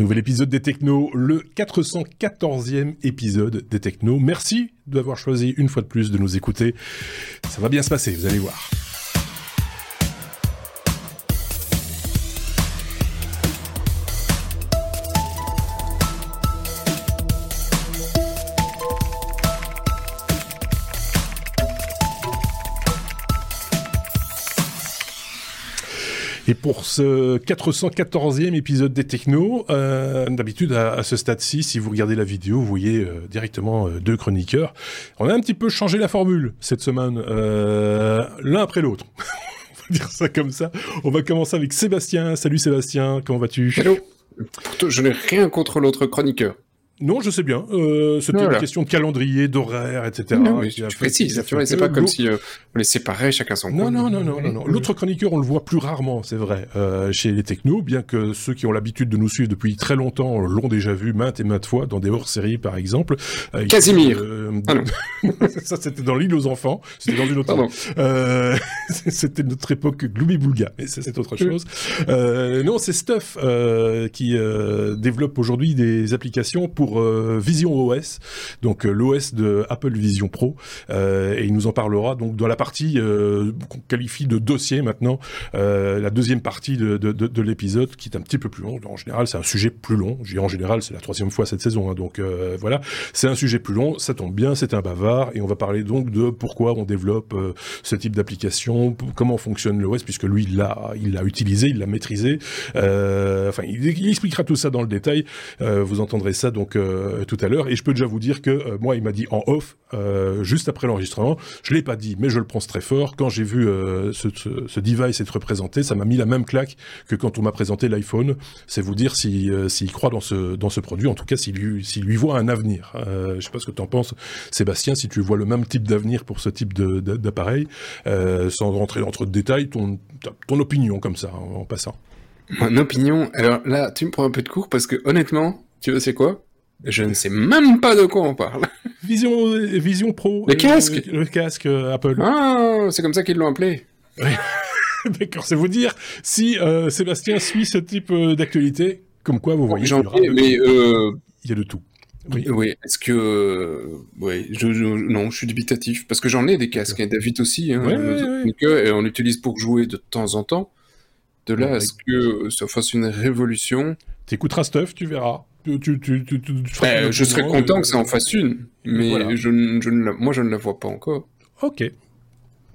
Nouvel épisode des Technos, le 414e épisode des Technos. Merci d'avoir choisi une fois de plus de nous écouter. Ça va bien se passer, vous allez voir. Et pour ce 414e épisode des Technos, euh, d'habitude à, ce stade-ci, si vous regardez la vidéo, vous voyez euh, directement euh, deux chroniqueurs. On a un petit peu changé la formule cette semaine, l'un après l'autre. On va dire ça comme ça. On va commencer avec Sébastien. Salut Sébastien, comment vas-tu? Hello. Je n'ai rien contre l'autre chroniqueur. Non, je sais bien. Euh, C'était une question de calendrier, d'horaire, etc. Non, mais tu précises, tu vois, c'est pas comme si euh, on les séparait chacun son non, non, non, non, non, non. L'autre chroniqueur, on le voit plus rarement, c'est vrai, euh, chez les technos, bien que ceux qui ont l'habitude de nous suivre depuis très longtemps l'ont déjà vu maintes et maintes fois dans des hors-séries, par exemple. Euh, Casimir. Ah non. ça, c'était dans l'île aux enfants. C'était dans une autre. C'était notre époque Gloomy Boulga, mais c'est autre chose. non, c'est Stuff qui développe aujourd'hui des applications pour euh, Vision OS, donc euh, l'OS de Apple Vision Pro, euh, et il nous en parlera donc dans la partie qu'on qualifie de dossier maintenant, la deuxième partie de, de, de, l'épisode qui est un petit peu plus long. En général, c'est un sujet plus long. Dis en général, c'est la troisième fois cette saison, hein, donc voilà, c'est un sujet plus long. Ça tombe bien, c'est un bavard, et on va parler donc de pourquoi on développe ce type d'application, comment fonctionne l'OS, puisque lui, il l'a, il l'a utilisé, il l'a maîtrisé. enfin, il, expliquera tout ça dans le détail. vous entendrez ça donc euh, tout à l'heure. Et je peux déjà vous dire que euh, moi, il m'a dit en off, euh, juste après l'enregistrement, je l'ai pas dit, mais je le pense très fort. Quand j'ai vu ce, device être présenté, ça m'a mis la même claque que quand on m'a présenté l'iPhone. C'est vous dire s'il si, croit dans ce, dans ce produit, en tout cas s'il lui, lui voit un avenir. je sais pas ce que tu en penses, Sébastien, si tu vois le même type d'avenir pour ce type d'appareil, sans rentrer dans trop de détails, ton, ton opinion comme ça, en, en passant. Mon opinion, alors là, tu me prends un peu de cours parce que honnêtement, tu veux c'est quoi? Je ne sais même pas de quoi on parle. Vision, Vision Pro. Le casque Le, casque euh, Apple. Ah, c'est comme ça qu'ils l'ont appelé. D'accord, c'est vous dire si euh, Sébastien suit ce type euh, d'actualité, comme quoi vous voyez. J'en mais il y a de tout. Oui. oui. Est-ce que oui, je, non, je suis dubitatif parce que j'en ai des casques et David aussi. Hein, et on l'utilise pour jouer de temps en temps. De là à ce que ça fasse une révolution. T'écouteras stuff, tu verras. Ben, je serais content que ça en fasse une, mais je, ne moi je ne la vois pas encore. Ok.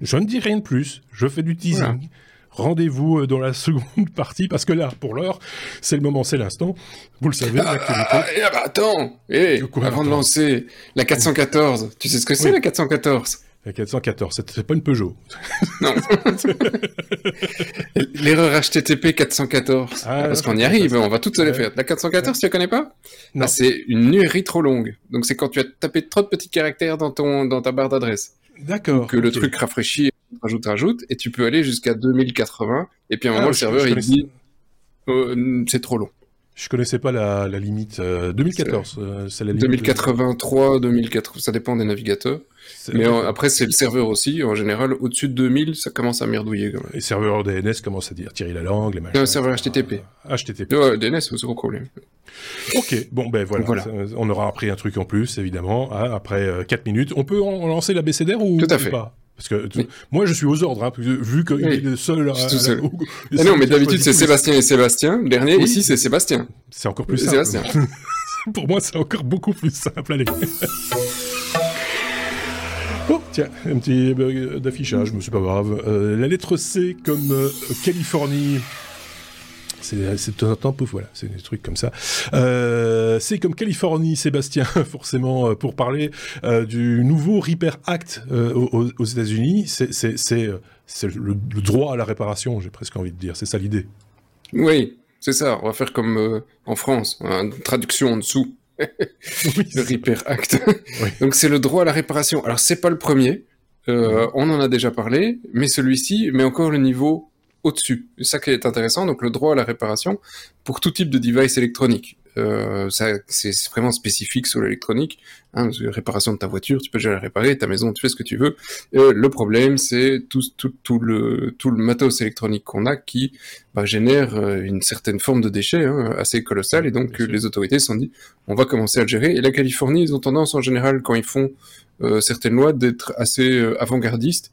Je ne dis rien de plus. Je fais du teasing. Rendez-vous euh, dans la seconde partie, parce que là, pour l'heure, c'est le moment, c'est l'instant. Vous le savez, ah, ah, ah bah attends eh, Avant de lancer la 414, tu sais ce que c'est la 414 la 414, c'est pas une Peugeot. Non. L'erreur HTTP 414. Ah, parce qu'on y arrive, on va toutes se les faire. La 414, tu la connais pas? Non. c'est une URI trop longue. Donc c'est quand tu as tapé trop de petits caractères dans, ton, dans ta barre d'adresse. D'accord. Que le truc rafraîchit, rajoute, rajoute, et tu peux aller jusqu'à 2080. Et puis à un moment, le serveur, il dit, euh, c'est trop long. Je connaissais pas la, limite. 2014, euh, c'est euh, la limite. 2083, 2080, ça dépend des navigateurs. Mais après, c'est le serveur aussi. En général, au-dessus de 2000, ça commence à merdouiller. Quand même. Les serveurs DNS commencent à dire tirer la langue, les machins. un serveur HTTP. HTTP. Ouais, DNS, c'est un problème. Ok, bon, ben voilà. On aura appris un truc en plus, évidemment, hein, après 4 euh, minutes. On peut en lancer la BCDR ou, Tout à fait. pas? Parce que moi, je suis aux ordres, hein, vu qu'il est le seul. À, seul. Ah non, mais d'habitude, c'est Sébastien et Sébastien. Dernier, ici, c'est Sébastien. C'est encore plus simple. Sébastien. Pour moi, c'est encore beaucoup plus simple. Allez. Oh, tiens, un petit bug d'affichage, mais c'est pas grave. Euh, la lettre C comme euh, Californie. C'est de temps temps, voilà, c'est des trucs comme ça. Euh, c'est comme Californie, Sébastien, forcément, euh, pour parler euh, du nouveau Repair Act euh, aux, États-Unis. C'est le, le, droit à la réparation, j'ai presque envie de dire. C'est ça l'idée. Oui, c'est ça. On va faire comme euh, en France, une traduction en dessous. Le Repair Act. oui. Donc c'est le droit à la réparation. Alors c'est pas le premier. Euh, on en a déjà parlé, mais celui-ci met encore le niveau au-dessus. C'est ça qui est intéressant, donc le droit à la réparation pour tout type de device électronique. Euh, c'est vraiment spécifique sur l'électronique. Hein, réparation de ta voiture, tu peux déjà la réparer, ta maison, tu fais ce que tu veux. Euh, le problème, c'est tout, tout, tout, le, tout le matos électronique qu'on a qui bah, génère euh, une certaine forme de déchets hein, assez colossale. Et donc, les autorités se sont dit, on va commencer à le gérer. Et la Californie, ils ont tendance en général, quand ils font certaines lois, d'être assez euh, avant-gardistes.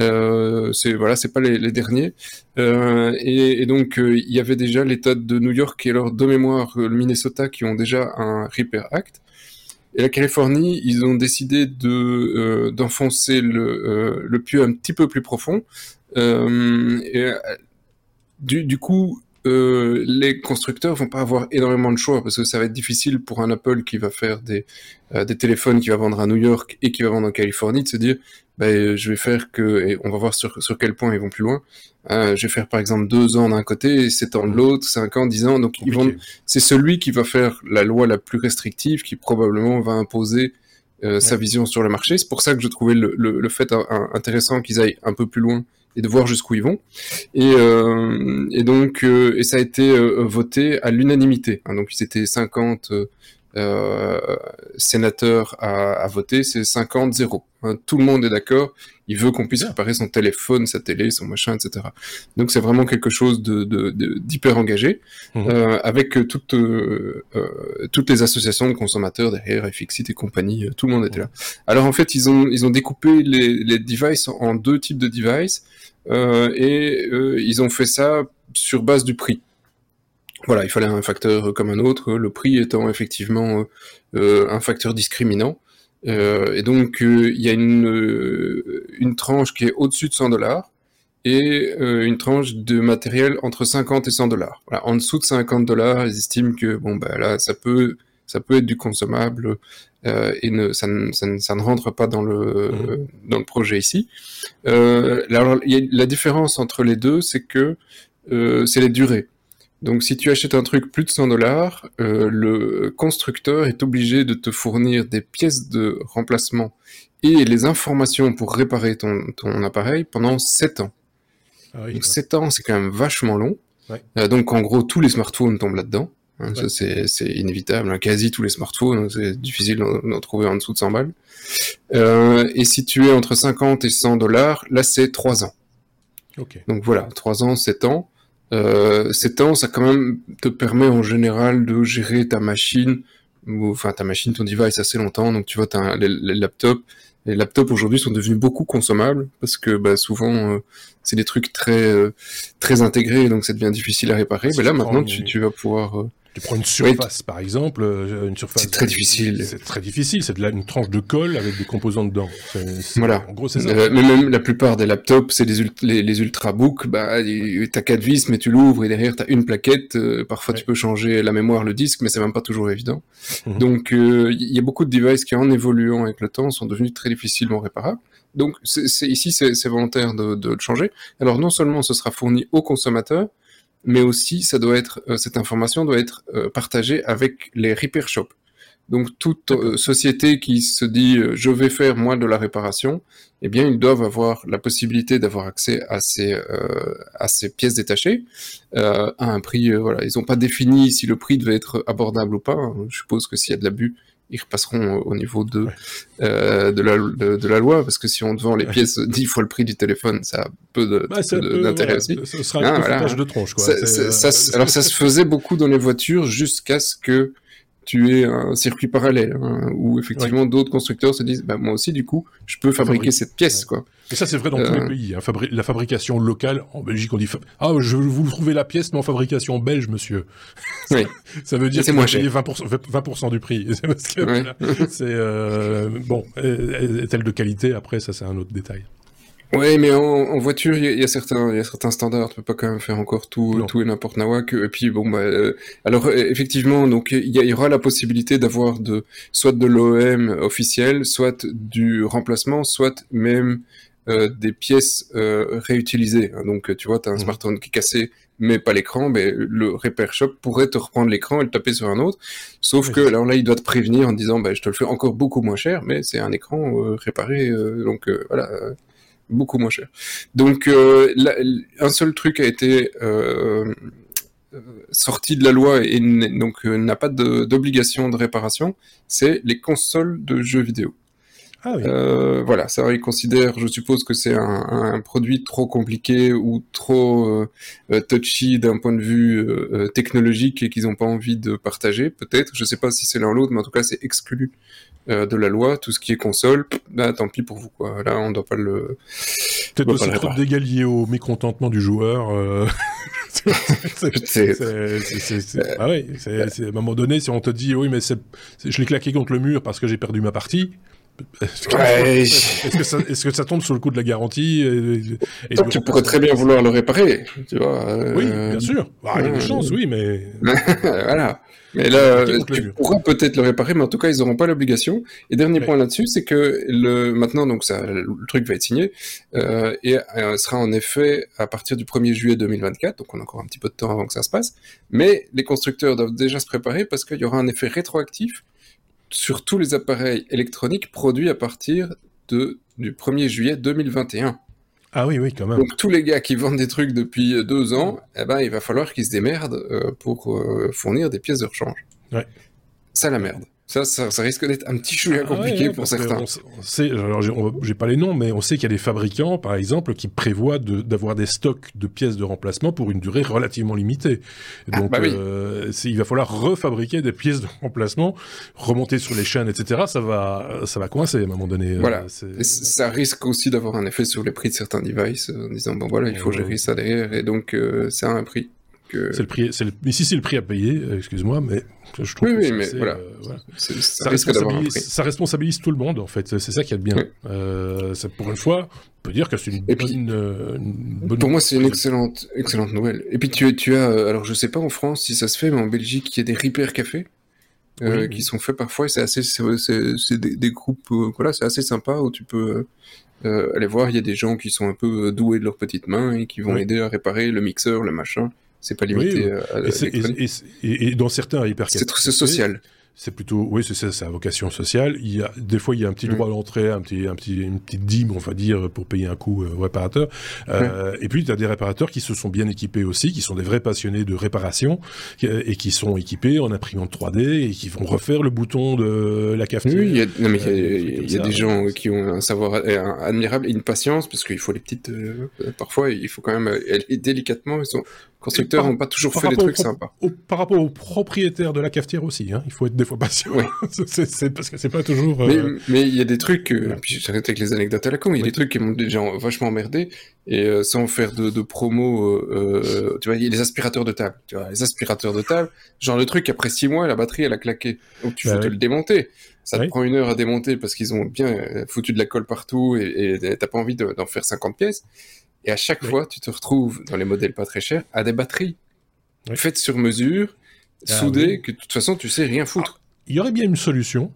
Euh, c'est voilà, c'est pas les, derniers. Euh, et, donc il y avait déjà l'État de New York et alors de mémoire le Minnesota qui ont déjà un Repair Act. Et la Californie, ils ont décidé de euh, d'enfoncer le, le puits un petit peu plus profond. du coup, euh, les constructeurs vont pas avoir énormément de choix parce que ça va être difficile pour un Apple qui va faire des, euh, des téléphones qui va vendre à New York et qui va vendre en Californie de se dire bah, je vais faire que et on va voir sur, sur quel point ils vont plus loin. Euh, je vais faire par exemple deux ans d'un côté et sept ans de l'autre cinq ans dix ans. Donc ils vont c'est celui qui va faire la loi la plus restrictive qui probablement va imposer euh, sa vision sur le marché. C'est pour ça que je trouvais le, le, le fait intéressant qu'ils aillent un peu plus loin et de voir jusqu'où ils vont. Et, euh, donc, euh, et ça a été euh, voté à l'unanimité. Hein, donc, ils étaient 50 euh, sénateurs à, à voter, c'est 50-0. Hein, tout le monde est d'accord. Il veut qu'on puisse réparer son téléphone, sa télé, son machin, etc. Donc c'est vraiment quelque chose de d'hyper engagé, mmh. euh, avec toutes euh, toutes les associations de consommateurs derrière, Fixit et compagnie, tout le monde était là. Alors en fait, ils ont ils ont découpé les, les devices en deux types de devices. Euh, et euh, ils ont fait ça sur base du prix. Voilà, il fallait un facteur comme un autre, le prix étant effectivement euh, un facteur discriminant. et donc, il y a une, une tranche qui est au-dessus de 100 dollars et une tranche de matériel entre 50 et 100 dollars. Voilà, en dessous de 50 dollars, ils estiment que bon bah là, ça peut ça peut être du consommable euh, et ne, ça, ne, ça, ne, ça, ne, rentre pas dans le, mmh. dans le projet ici. Euh, alors, y a la différence entre les deux, c'est que euh, c'est les durées. Donc, si tu achètes un truc plus de 100 dollars, euh, le constructeur est obligé de te fournir des pièces de remplacement et les informations pour réparer ton, ton appareil pendant 7 ans. Ah oui, donc, 7 ans, c'est quand même vachement long. Ouais. Euh, donc, en gros, tous les smartphones tombent là-dedans. Hein, Ça, c'est inévitable. Hein. Quasi tous les smartphones, c'est difficile d'en trouver en dessous de 100 balles. Euh, et si tu es entre 50 et 100 dollars, là, c'est 3 ans. Okay. Donc voilà, 3 ans, 7 ans. Euh, 7 ans, ça quand même te permet en général de gérer ta machine, ou, enfin ta machine, ton device assez longtemps. Donc tu vois, as les, les laptops. Les laptops aujourd'hui sont devenus beaucoup consommables parce que bah, souvent euh, c'est des trucs très euh, très intégrés, donc ça devient difficile à réparer. Mais là maintenant, tu, tu vas pouvoir euh, tu prends une surface, oui. par exemple, euh, une surface. C'est très difficile. C'est très difficile. C'est de la, une tranche de colle avec des composants dedans. C est, c est, voilà. En gros, c'est ça. Euh, mais même la plupart des laptops, c'est les, les, les ultrabooks. Bah, t'as quatre vis, mais tu l'ouvres et derrière t'as une plaquette. Euh, parfois, ouais. tu peux changer la mémoire, le disque, mais c'est même pas toujours évident. -hmm. Donc, il euh, y a beaucoup de devices qui, en évoluant avec le temps, sont devenus très difficilement réparables. Donc, c'est ici, c'est volontaire de, de le changer. Alors, non seulement ce sera fourni aux consommateurs, mais aussi ça doit être euh, cette information doit être euh, partagée avec les repair shops. Donc toute euh, société qui se dit euh, je vais faire moi de la réparation, eh bien ils doivent avoir la possibilité d'avoir accès à ces euh, à ces pièces détachées à un prix voilà ils n'ont pas défini si le prix devait être abordable ou pas. Je suppose que s'il y a de l'abus ils repasseront au niveau de, euh, de, la, de, de, la loi, parce que si on te vend les pièces dix fois le prix du téléphone, ça a peu d'intérêt bah, aussi. Ce sera un ah, voilà. de tronche. Quoi. Ça, ça, ça, alors ça se faisait beaucoup dans les voitures jusqu'à ce que tu es un circuit parallèle hein, où effectivement ouais. d'autres constructeurs se disent bah, moi aussi du coup je peux fabriquer cette pièce ouais. quoi. Et ça c'est vrai dans euh... tous les pays. Hein. Fabri la fabrication locale en Belgique on dit ah je vous trouvez la pièce mais en fabrication belge monsieur. Oui. ça veut dire que vous payez 20%, 20 du prix. ouais. c'est euh, bon est-elle de qualité après ça c'est un autre détail. Oui, mais en, en voiture, il y, y, a certains, il y a certains standards. Tu peux pas quand même faire encore tout, non. tout et n'importe nawak. Et puis bon, bah, euh, alors effectivement, donc il y, y, aura la possibilité d'avoir de soit de l'OM officiel, soit du remplacement, soit même euh, des pièces euh, réutilisées. Donc tu vois, tu as un mmh. smartphone qui est cassé, mais pas l'écran, mais le repair shop pourrait te reprendre l'écran et le taper sur un autre. Sauf oui. que alors là, il doit te prévenir en disant, bah, je te le fais encore beaucoup moins cher, mais c'est un écran euh, réparé, donc voilà beaucoup moins cher. Donc, euh, un seul truc a été euh, sorti de la loi et donc n'a pas d'obligation de réparation, c'est les consoles de jeux vidéo. Ah euh, voilà, ça, ils considèrent, je suppose que c'est un, produit trop compliqué ou trop euh, touchy d'un point de vue euh, technologique et qu'ils n'ont pas envie de partager, peut-être. Je ne sais pas si c'est l'un ou l'autre, mais en tout cas, c'est exclu de la loi. Tout ce qui est console, bah, tant pis pour vous. Quoi. Là, on ne doit pas le. Peut-être aussi trop de dégâts liés au mécontentement du joueur. c'est, ah oui, à un moment donné, si on te dit oui, mais je l'ai claqué contre le mur parce que j'ai perdu ma partie, est-ce que, ça, est que, ça tombe sous le coup de la garantie et, tu pourrais très bien vouloir le réparer, tu vois. Euh, oui, bien sûr. Ah, il y a des chances, oui, mais... voilà. Mais là, tu pourras peut-être le réparer, mais en tout cas, ils n'auront pas l'obligation. Et dernier point là-dessus, c'est que le maintenant, donc ça, le truc va être signé euh, et euh, sera en effet à partir du 1er juillet 2024. Donc on a encore un petit peu de temps avant que ça se passe. Mais les constructeurs doivent déjà se préparer parce qu'il y aura un effet rétroactif sur tous les appareils électroniques produits à partir de, du 1er juillet 2021. Ah oui, oui, quand même. Donc tous les gars qui vendent des trucs depuis deux ans, eh ben, il va falloir qu'ils se démerdent euh, pour euh, fournir des pièces de rechange. Ouais. Ça la merde. Ça, ça, risque d'être un petit chouïa ah compliqué pour certains. On, sait, alors j'ai pas les noms, mais on sait qu'il y a des fabricants, par exemple, qui prévoient d'avoir des stocks de pièces de remplacement pour une durée relativement limitée. Ah, Donc, bah euh, il va falloir refabriquer des pièces de remplacement, remonter sur les chaînes, etc. Ça va, ça va coincer à un moment donné. Euh, voilà. ça risque aussi d'avoir un effet sur les prix de certains devices, en disant bon voilà, il faut gérer ça derrière, et donc euh, c'est un prix. C'est le prix. C'est le... Ici, c'est le prix à payer. excuse-moi, mais je trouve oui, mais voilà. Euh, ça, responsabilise, ça, responsabilise, tout le monde, en fait. C'est ça qui est bien. Euh, pour une fois, on peut dire que c'est une, euh, bonne, Pour moi, c'est une excellente, excellente nouvelle. Et puis, tu, tu as. Alors, je sais pas en France si ça se fait, mais en Belgique, il y a des repair cafés. qui sont faits parfois et c'est assez c'est des, des, groupes voilà c'est assez sympa où tu peux aller voir il y a des gens qui sont un peu doués de leurs petites mains et qui vont aider à réparer le mixeur le machin c'est pas limité à et, et, dans certains hypercafés. C'est social c'est plutôt, oui, c'est ça, c'est vocation sociale. Il y a, des fois, il y a un petit mm. droit d'entrée, un petit, un petit, une petite dîme, on va dire, pour payer un coût au réparateur. Euh, Et puis, tu as des réparateurs qui se sont bien équipés aussi, qui sont des vrais passionnés de réparation, et qui sont équipés en imprimante 3D, et qui vont refaire le bouton de la cafetière. Oui, il y a, non, mais il y a, des gens qui ont un savoir admirable et une patience, parce qu'il faut les petites, euh, parfois, il faut quand même aller délicatement, ils sont, constructeurs n'ont pas toujours fait des trucs sympas. par rapport aux propriétaires de la cafetière aussi, hein, il faut être des fois patient. c'est parce que c'est pas toujours. Euh, mais il y a des trucs, euh, puis j'arrête avec les anecdotes à la con, il y a des trucs qui m'ont déjà vachement emmerdé, et euh, sans faire de, de promo, tu vois, il y a les aspirateurs de table, tu vois, les aspirateurs de table, genre le truc, après six mois, la batterie, elle a claqué. Donc tu bah faut te le démonter. Ça te prend une heure à démonter parce qu'ils ont bien foutu de la colle partout et t'as pas envie d'en faire 50 pièces. Et à chaque fois, tu te retrouves dans les modèles pas très chers à des batteries faites sur mesure, ah soudées, que de toute façon, tu sais rien foutre. Ah, il y aurait bien une solution,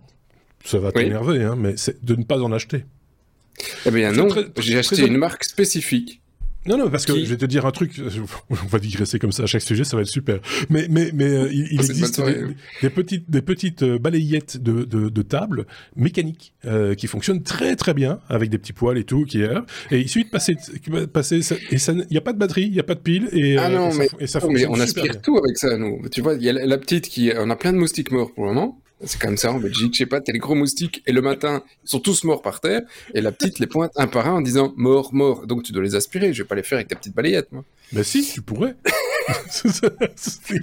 ça va t'énerver, hein, mais c'est de ne pas en acheter. Eh bien non, j'ai acheté une marque spécifique non, non, parce que je vais te dire un truc, on va digresser comme ça à chaque sujet, ça va être super. Mais, mais, mais euh, il, existe des, petites, des petites euh, balayettes de, de, de table mécaniques euh, qui fonctionnent très très bien avec des petits poils et tout. Qui, et il suffit de passer, passer et il n'y a pas de batterie, il n'y a pas de pile et, ah non, ça, mais, et ça fonctionne. Mais on aspire tout avec ça, nous. Tu vois, il y a la petite qui, on a plein de moustiques morts pour le moment. C'est comme ça en Belgique, je sais pas, t'as les gros moustiques et le matin, ils sont tous morts par terre et la petite les pointe un par un en disant mort, mort. Donc tu dois les aspirer, je vais pas les faire avec ta petite balayette, moi. Mais si, tu pourrais.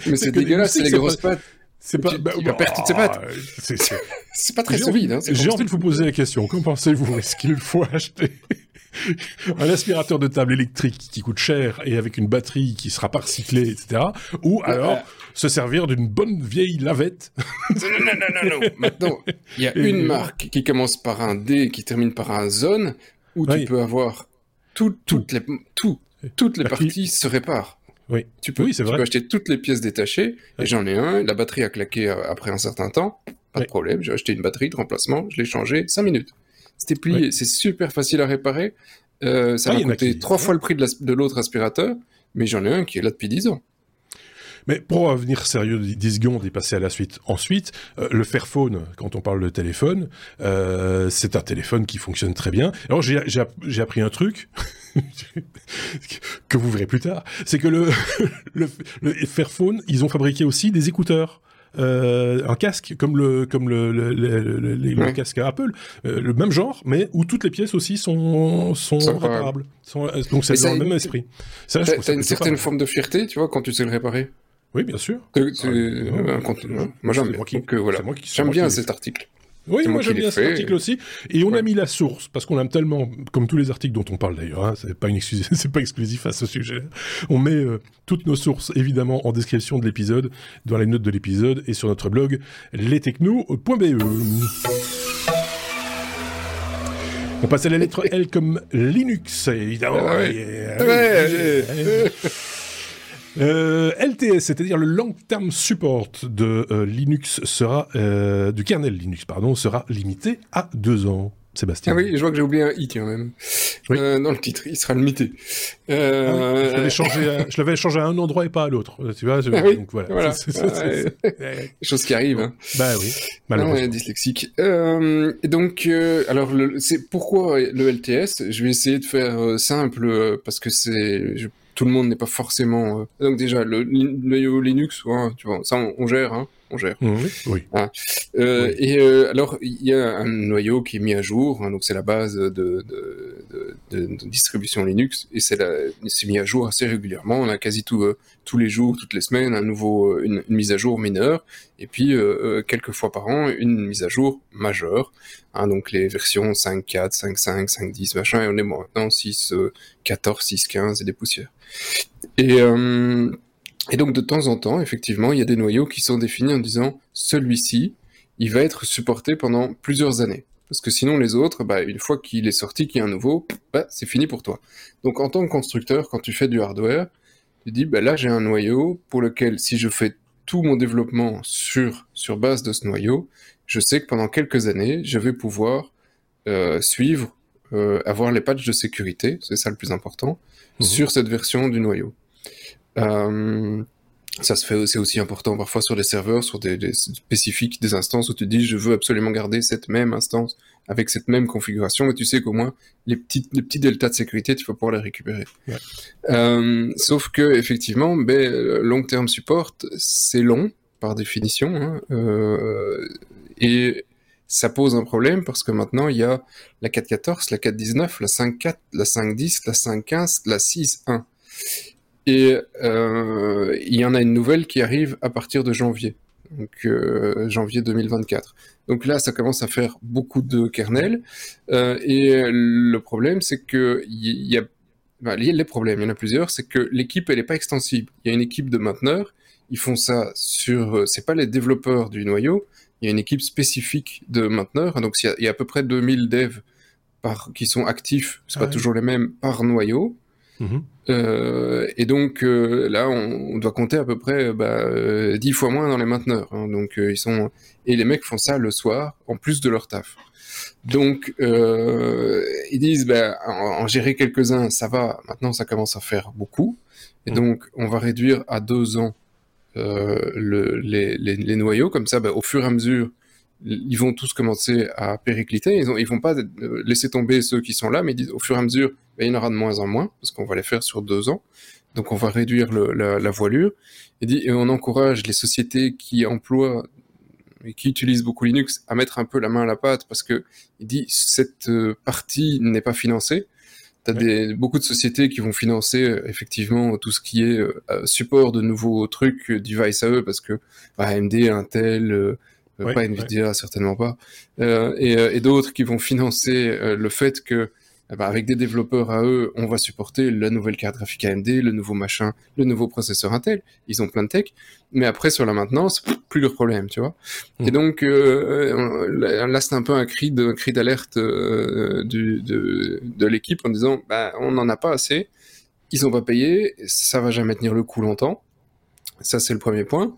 Mais c'est dégueulasse, c'est les grosses pattes. C'est pas, bah, bah, tes pattes. C'est pas très solide. Hein, J'ai envie de vous poser la question. Qu'en pensez-vous? Est-ce qu'il faut acheter un aspirateur de table électrique qui coûte cher et avec une batterie qui sera pas recyclée, etc. Ou alors se servir d'une bonne vieille lavette. non, non, non, non, non. Maintenant, il y a une marque qui commence par un D et qui termine par un zone où tu peux avoir toutes les, tout, toutes les parties se réparent. Oui, tu peux, tu peux acheter toutes les pièces détachées. Et j'en ai un, la batterie a claqué euh, après un certain temps. Pas de problème, j'ai acheté une batterie de remplacement, je l'ai changé 5 minutes. C'était plié, c'est super facile à réparer. Euh, ça m'a coûté trois fois le prix de l'autre aspirateur, mais j'en ai un qui est là depuis 10 ans. Mais pour revenir sérieux 10 secondes et passer à la suite. Ensuite, euh, le Fairphone, quand on parle de téléphone, euh, c'est un téléphone qui fonctionne très bien. Alors j'ai appris un truc que vous verrez plus tard, c'est que le, le, le Fairphone, ils ont fabriqué aussi des écouteurs. Euh, un casque comme le comme le, le, le, casque à Apple, euh, le même genre, mais où toutes les pièces aussi sont sont réparables. Euh, donc c'est dans le même esprit. Ça, t'as une certaine forme de fierté, tu vois, quand tu sais le réparer. Oui, bien sûr. moi j'aime j'aime bien cet article. Oui, moi, j'aime bien cet article aussi. Et on a mis la source, parce qu'on aime tellement, comme tous les articles dont on parle d'ailleurs, hein, c'est pas, une c'est pas exclusif à ce sujet. On met euh, toutes nos sources, évidemment, en description de l'épisode, dans les notes de l'épisode et sur notre blog lestechno.be. On passe à la lettre L comme Linux, évidemment. Euh, LTS, c'est-à-dire le Long Term Support de euh, Linux sera, euh, du kernel Linux, pardon, sera limité à deux ans. Sébastien. Ah oui, je vois que j'ai oublié un i quand même. Oui. Dans le titre, il sera limité. Euh... Ah je l'avais changé, à un endroit et pas à l'autre. Tu vois, ah oui, donc voilà. voilà. Chose qui arrive. Hein. Bah oui, malheureusement. dyslexique. Euh, et donc, euh, alors, c'est pourquoi le LTS Je vais essayer de faire simple parce que c'est, tout le monde n'est pas forcément. Euh, donc déjà le, le Linux, tu vois, ça on, gère, hein, Oui. oui. Ah. Euh, Et euh, alors il y a un noyau qui est mis à jour, hein, donc c'est la base de, de, de, de, distribution Linux et c'est mis à jour assez régulièrement. On a quasi tout, euh, tous les jours, toutes les semaines, un nouveau, une, une mise à jour mineure et puis quelques fois par an une mise à jour majeure. Hein, donc les versions 5.4, 5.5, 5.10, machin, et on est maintenant 6, 14, 6.15 et des poussières. Et, et donc de temps en temps, effectivement, il y a des noyaux qui sont définis en disant celui-ci, il va être supporté pendant plusieurs années. Parce que sinon les autres, bah, une fois qu'il est sorti, qu'il y a un nouveau, bah, c'est fini pour toi. Donc en tant que constructeur, quand tu fais du hardware, tu dis, bah, là j'ai un noyau pour lequel si je fais tout mon développement sur, sur base de ce noyau, je sais que pendant quelques années, je vais pouvoir euh, suivre, euh, avoir les patchs de sécurité, c'est ça le plus important, Mhm. sur cette version du noyau. Euh, ça se fait, c'est aussi important parfois sur des serveurs, sur des, des, spécifiques, des instances où tu dis je veux absolument garder cette même instance avec cette même configuration et tu sais qu'au moins les petits, les petits deltas de sécurité tu vas pouvoir les récupérer. Ouais. Euh, sauf que effectivement, ben, long term support c'est long par définition hein, euh, et ça pose un problème parce que maintenant il y a la 4.14, la 4.19, la 5.4, la 5.10, la 5.15, la 6.1. Et euh, il y en a une nouvelle qui arrive à partir de janvier, donc euh, janvier 2024. Donc là, ça commence à faire beaucoup de kernels. Euh, et le problème, c'est que il y a les problèmes, il y en a plusieurs, c'est que l'équipe elle est pas extensible. Il y a une équipe de mainteneurs, ils font ça sur, c'est pas les développeurs du noyau, il y a une équipe spécifique de mainteneurs. Donc, il y, a, il y a à peu près 2000 devs par, qui sont actifs, ce pas toujours les mêmes, par noyau. Mmh. Euh, et donc euh, là, on, on, doit compter à peu près bah, euh, 10 fois moins dans les mainteneurs. Hein. Donc ils sont et les mecs font ça le soir en plus de leur taf. Donc ils disent bah, en, en gérer quelques-uns, ça va. Maintenant, ça commence à faire beaucoup. Et mmh. donc on va réduire à deux ans le, les, les, les, noyaux, comme ça, bah, au fur et à mesure, ils vont tous commencer à péricliter. Ils, ont, ils vont pas laisser tomber ceux qui sont là, mais disent, au fur et à mesure, bah, il y en aura de moins en moins, parce qu'on va les faire sur deux ans. Donc on va réduire le, la, la, voilure. Et, dit, et on encourage les sociétés qui emploient et qui utilisent beaucoup Linux à mettre un peu la main à la pâte, parce que il dit cette euh, partie n'est pas financée. T'as ouais. des, beaucoup de sociétés qui vont financer euh, effectivement tout ce qui est euh, support de nouveaux trucs, euh, device à eux, parce que bah, AMD, Intel, euh, ouais, pas Nvidia, ouais. certainement pas, et, et d'autres qui vont financer le fait que bah, avec des développeurs à eux, on va supporter la nouvelle carte graphique AMD, le nouveau machin, le nouveau processeur Intel. Ils ont plein de tech, mais après sur la maintenance, plus leur problème, tu vois. Mmh. Et donc euh, là, c'est un peu un cri de cri d'alerte euh, du, de, de l'équipe en disant, bah, on n'en a pas assez, ils ont pas payé, ça va jamais tenir le coup longtemps. Ça c'est le premier point.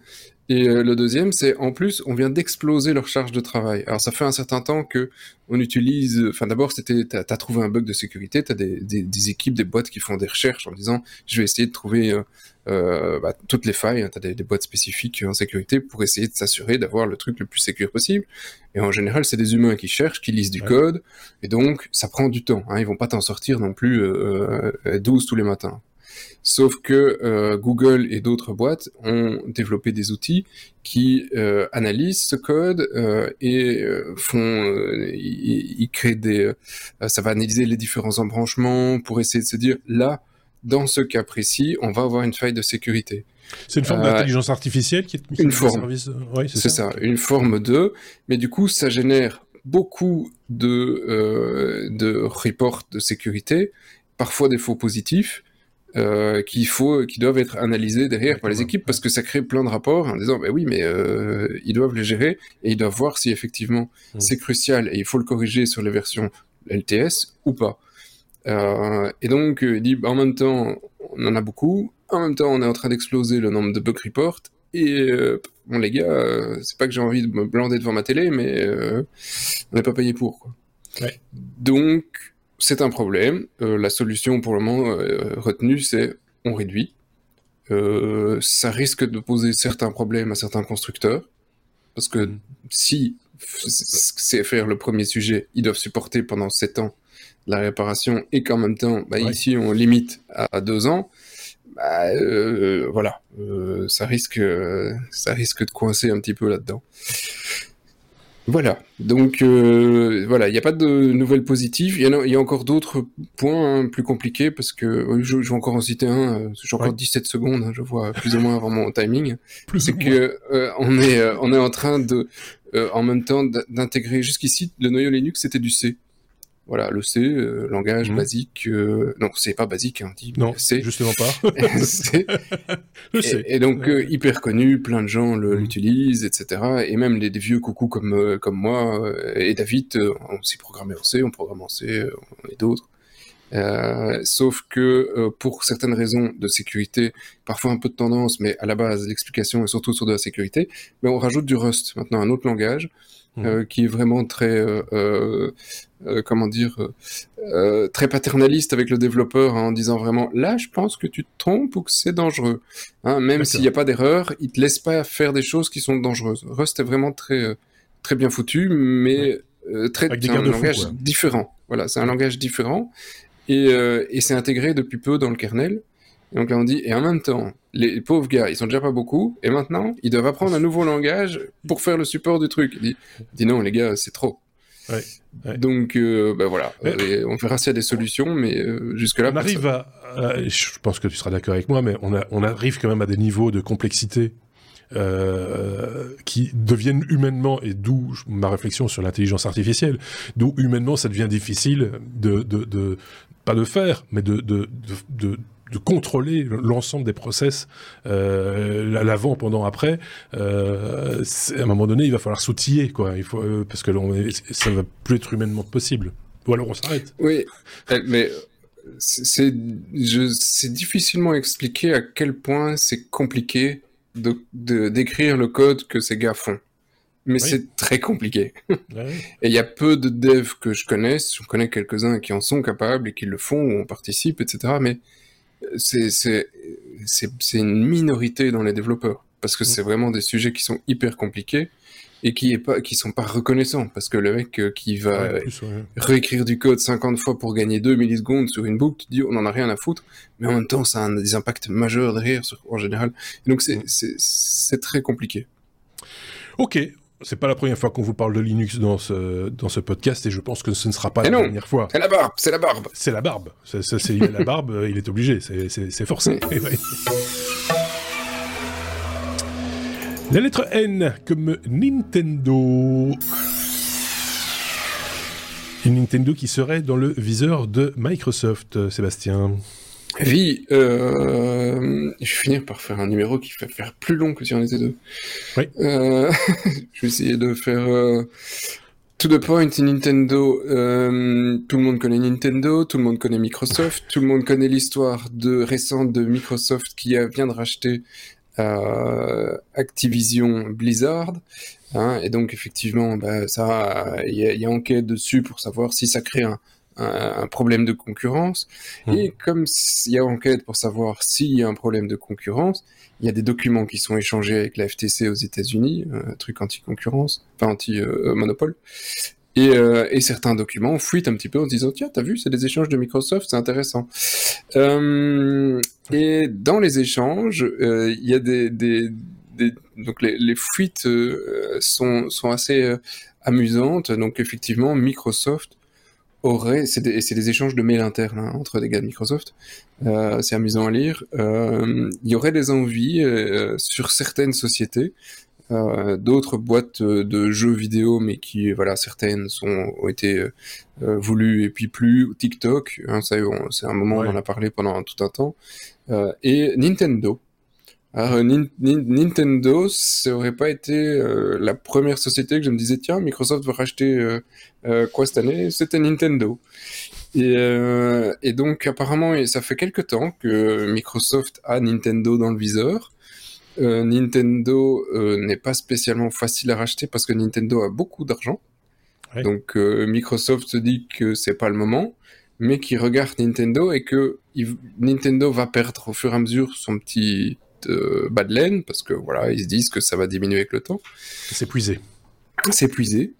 Et euh, le deuxième, c'est en plus, on vient d'exploser leur charge de travail. Alors ça fait un certain temps que on utilise. Enfin d'abord, c'était, t'as as trouvé un bug de sécurité, t'as des, des, des, équipes, des boîtes qui font des recherches en disant, je vais essayer de trouver euh, euh bah, toutes les failles. Hein, t'as des, des, boîtes spécifiques en sécurité pour essayer de s'assurer d'avoir le truc le plus sécur possible. Et en général, c'est des humains qui cherchent, qui lisent du code, et donc ça prend du temps. Hein, ils vont pas t'en sortir non plus euh, 12 tous les matins. Sauf que euh, Google et d'autres boîtes ont développé des outils qui euh, analysent ce code euh, et font, ils, créent des, ça va analyser les différents embranchements pour essayer de se dire là, dans ce cas précis, on va avoir une faille de sécurité. C'est une forme d'intelligence artificielle qui est une forme. Service... Ouais, c'est ça. ça. une forme de, mais du coup, ça génère beaucoup de de reports de sécurité, parfois des faux positifs euh, qu'il faut, qui doivent être analysés derrière par les équipes parce que ça crée plein de rapports en disant bah oui mais euh, ils doivent les gérer et ils doivent voir si effectivement mmh. c'est crucial et il faut le corriger sur les versions LTS ou pas. Euh, et donc il dit bah, en même temps on en a beaucoup, en même temps on est en train d'exploser le nombre de bug reports et bon les gars c'est pas que j'ai envie de me blander devant ma télé mais on n'est pas payé pour quoi. Ouais. Donc c'est un problème. Euh, la solution pour le moment euh, retenue, c'est on réduit. Euh, ça risque de poser certains problèmes à certains constructeurs, parce que mm. si c'est faire le premier sujet, ils doivent supporter pendant 7 ans la réparation et qu'en même temps, bah, ici on limite à 2 ans, bah, voilà, ça risque, ça risque de coincer un petit peu là-dedans. Voilà, donc euh, voilà, il n'y a pas de nouvelles positives. Il y, y, a encore d'autres points hein, plus compliqués parce que je, je, vais encore en citer un. Euh, j'ai encore 17 secondes, hein, je vois plus ou moins avant mon timing. C'est que euh, on est euh, on est en train de en même temps d'intégrer jusqu'ici le noyau Linux c'était du C. Voilà, le C, euh, langage mhm. basique. Euh, non, c'est pas basique, hein, dit. Non, C. justement pas. le C. Et, donc euh, hyper connu, plein de gens mhm. l'utilisent, etc. Et même les, des vieux coucous comme comme moi et David, on s'est programmé en C, on programme en C et d'autres. sauf que pour certaines raisons de sécurité, parfois un peu de tendance, mais à la base l'explication est surtout sur de la sécurité, mais on rajoute du Rust, maintenant un autre langage, euh, qui est vraiment très, euh, euh, comment dire, euh, très paternaliste avec le développeur hein, en disant vraiment là, je pense que tu te trompes ou que c'est dangereux. Hein, même s'il n'y a pas d'erreur, il te laisse pas faire des choses qui sont dangereuses. Rust est vraiment très, très bien foutu, mais très avec un langage différent. Voilà, c'est un langage différent et, et c'est intégré depuis peu dans le kernel. Donc là, on dit, et en même temps, les pauvres gars, ils sont déjà pas beaucoup, et maintenant, ils doivent apprendre un nouveau langage pour faire le support du truc. Il dit, non, les gars, c'est trop. Ouais, Donc, euh, ben voilà, on verra s'il y a des solutions, mais euh, jusque-là... On arrive à, Je pense que tu seras d'accord avec moi, mais on, a, on arrive quand même à des niveaux de complexité euh, qui deviennent humainement, et d'où ma réflexion sur l'intelligence artificielle, d'où humainement ça devient difficile de, de, de, pas de faire, mais de, de, de de contrôler l'ensemble des process euh, l'avant, pendant, après. Euh, à un moment donné, il va falloir s'outiller, quoi. Il faut euh, parce que ça va plus être humainement possible. Ou alors on s'arrête. Oui, euh, mais c'est difficilement expliqué à quel point c'est compliqué de d'écrire le code que ces gars font. Mais c'est très compliqué. Et il y a peu de devs que je connais, je connais quelques-uns qui en sont capables et qui le font ou on participe, etc. Mais c'est une minorité dans les développeurs parce que mm. c'est vraiment des sujets qui sont hyper compliqués et qui est pas qui sont pas reconnaissants parce que le mec euh, qui va réécrire du code 50 fois pour gagner 2 millisecondes sur une boucle, tu dis on en a rien à foutre, mais en même temps ça a des impacts majeurs derrière en général. donc c'est mm. c'est très compliqué. Ok, c'est pas la première fois qu'on vous parle de Linux dans ce, dans ce podcast et je pense que ce ne sera pas la dernière fois. C'est la barbe, c'est la barbe. C'est la barbe. C'est, la barbe, il est obligé, c'est, forcé. la lettre N comme Nintendo. Une Nintendo qui serait dans le viseur de Microsoft, Sébastien. Oui, euh, je vais finir par faire un numéro qui va faire plus long que si on était deux. Oui. Euh, je vais essayer de faire euh, to the point Nintendo. Euh, tout le monde connaît Nintendo, tout le monde connaît Microsoft, tout le monde connaît l'histoire de récente de Microsoft qui vient de racheter Activision Blizzard. Hein, et donc effectivement, bah, ça, il y, a enquête dessus pour savoir si ça crée un, un, problème de concurrence. Mmh. Et comme il y a enquête pour savoir s'il y a un problème de concurrence, il y a des documents qui sont échangés avec la FTC aux États-Unis, un truc anti-concurrence, enfin anti-monopole. Et, euh, et, certains documents fuitent un petit peu en se disant tiens t'as vu c'est des échanges de Microsoft c'est intéressant euh, et dans les échanges euh, il y a des, des, des donc les, les fuites euh, sont, sont assez euh, amusantes donc effectivement Microsoft aurait, c'est des, des, échanges de mails internes hein, entre des gars de Microsoft, euh, c'est amusant à lire, euh, il y aurait des envies euh, sur certaines sociétés, d'autres boîtes de jeux vidéo, mais qui, voilà, certaines sont, ont été voulues et puis plus, TikTok, hein, c'est un moment, on en a parlé pendant tout un temps, et Nintendo, alors, Nintendo, ça aurait pas été euh, la première société que je me disais, tiens, Microsoft va racheter euh, euh, quoi cette année? C'était Nintendo. Et, et, donc, apparemment, ça fait quelque temps que Microsoft a Nintendo dans le viseur. Nintendo n'est pas spécialement facile à racheter parce que Nintendo a beaucoup d'argent. Donc, Microsoft se dit que c'est pas le moment mais qui regarde Nintendo et que Nintendo va perdre au fur et à mesure son petit euh, bas de laine, parce que voilà, ils se disent que ça va diminuer avec le temps. C'est épuisé. C'est épuisé.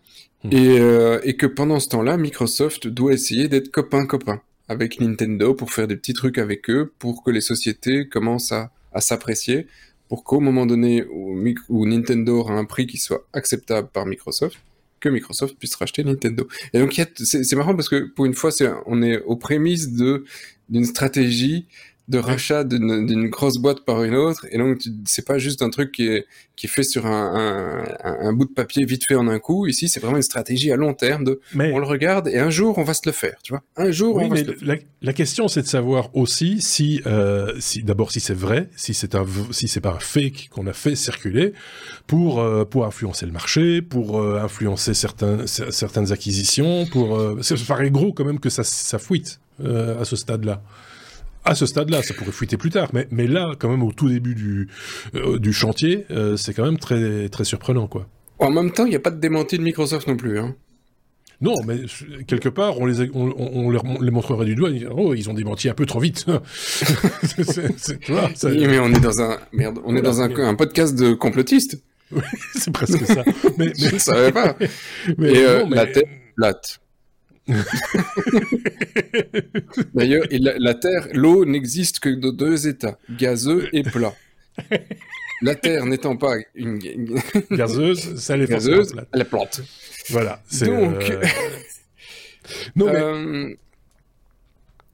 Hmm. Et, euh, et, que pendant ce temps-là, Microsoft doit essayer d'être copain-copain avec Nintendo pour faire des petits trucs avec eux, pour que les sociétés commencent à, à s'apprécier, pour qu'au moment donné où, où, Nintendo aura un prix qui soit acceptable par Microsoft, que Microsoft puisse racheter Nintendo. Et donc c'est marrant parce que pour une fois, on est aux prémices de d'une stratégie de rachat d'une grosse boîte par une autre. Et donc c'est pas juste un truc qui est qui est fait sur un, un, un, bout de papier vite fait en un coup. Ici c'est vraiment une stratégie à long terme de mais, on le regarde et un jour on va se le faire tu vois. Un jour on va se le la, la, question c'est de savoir aussi si euh, si d'abord si c'est vrai si c'est un si c'est pas un fake qu'on a fait circuler pour euh, pour influencer le marché pour euh, influencer certains certaines acquisitions pour ça paraît gros quand même que ça ça fuite à ce stade là à ce stade-là, ça pourrait fuiter plus tard, mais, mais là, quand même, au tout début du, euh, du chantier, euh, c'est quand même très, très surprenant, quoi. En même temps, il n'y a pas de démenti de Microsoft non plus, hein. Non, mais quelque part, on les, on, on, les montrerait du doigt, oh, ils ont démenti un peu trop vite. c'est, tu vois, ça... Oui, mais on est dans un, merde, on est dans un, un podcast de complotistes. Oui, c'est presque ça. mais, mais... Je ne savais pas. mais, Et euh, non, mais... la tête plate. D'ailleurs, la, Terre, l'eau n'existe que dans deux états, gazeux et plat. La Terre n'étant pas une, gazeuse, ça elle est gazeuse, elle est plate. Voilà. Donc, euh... non mais. Euh...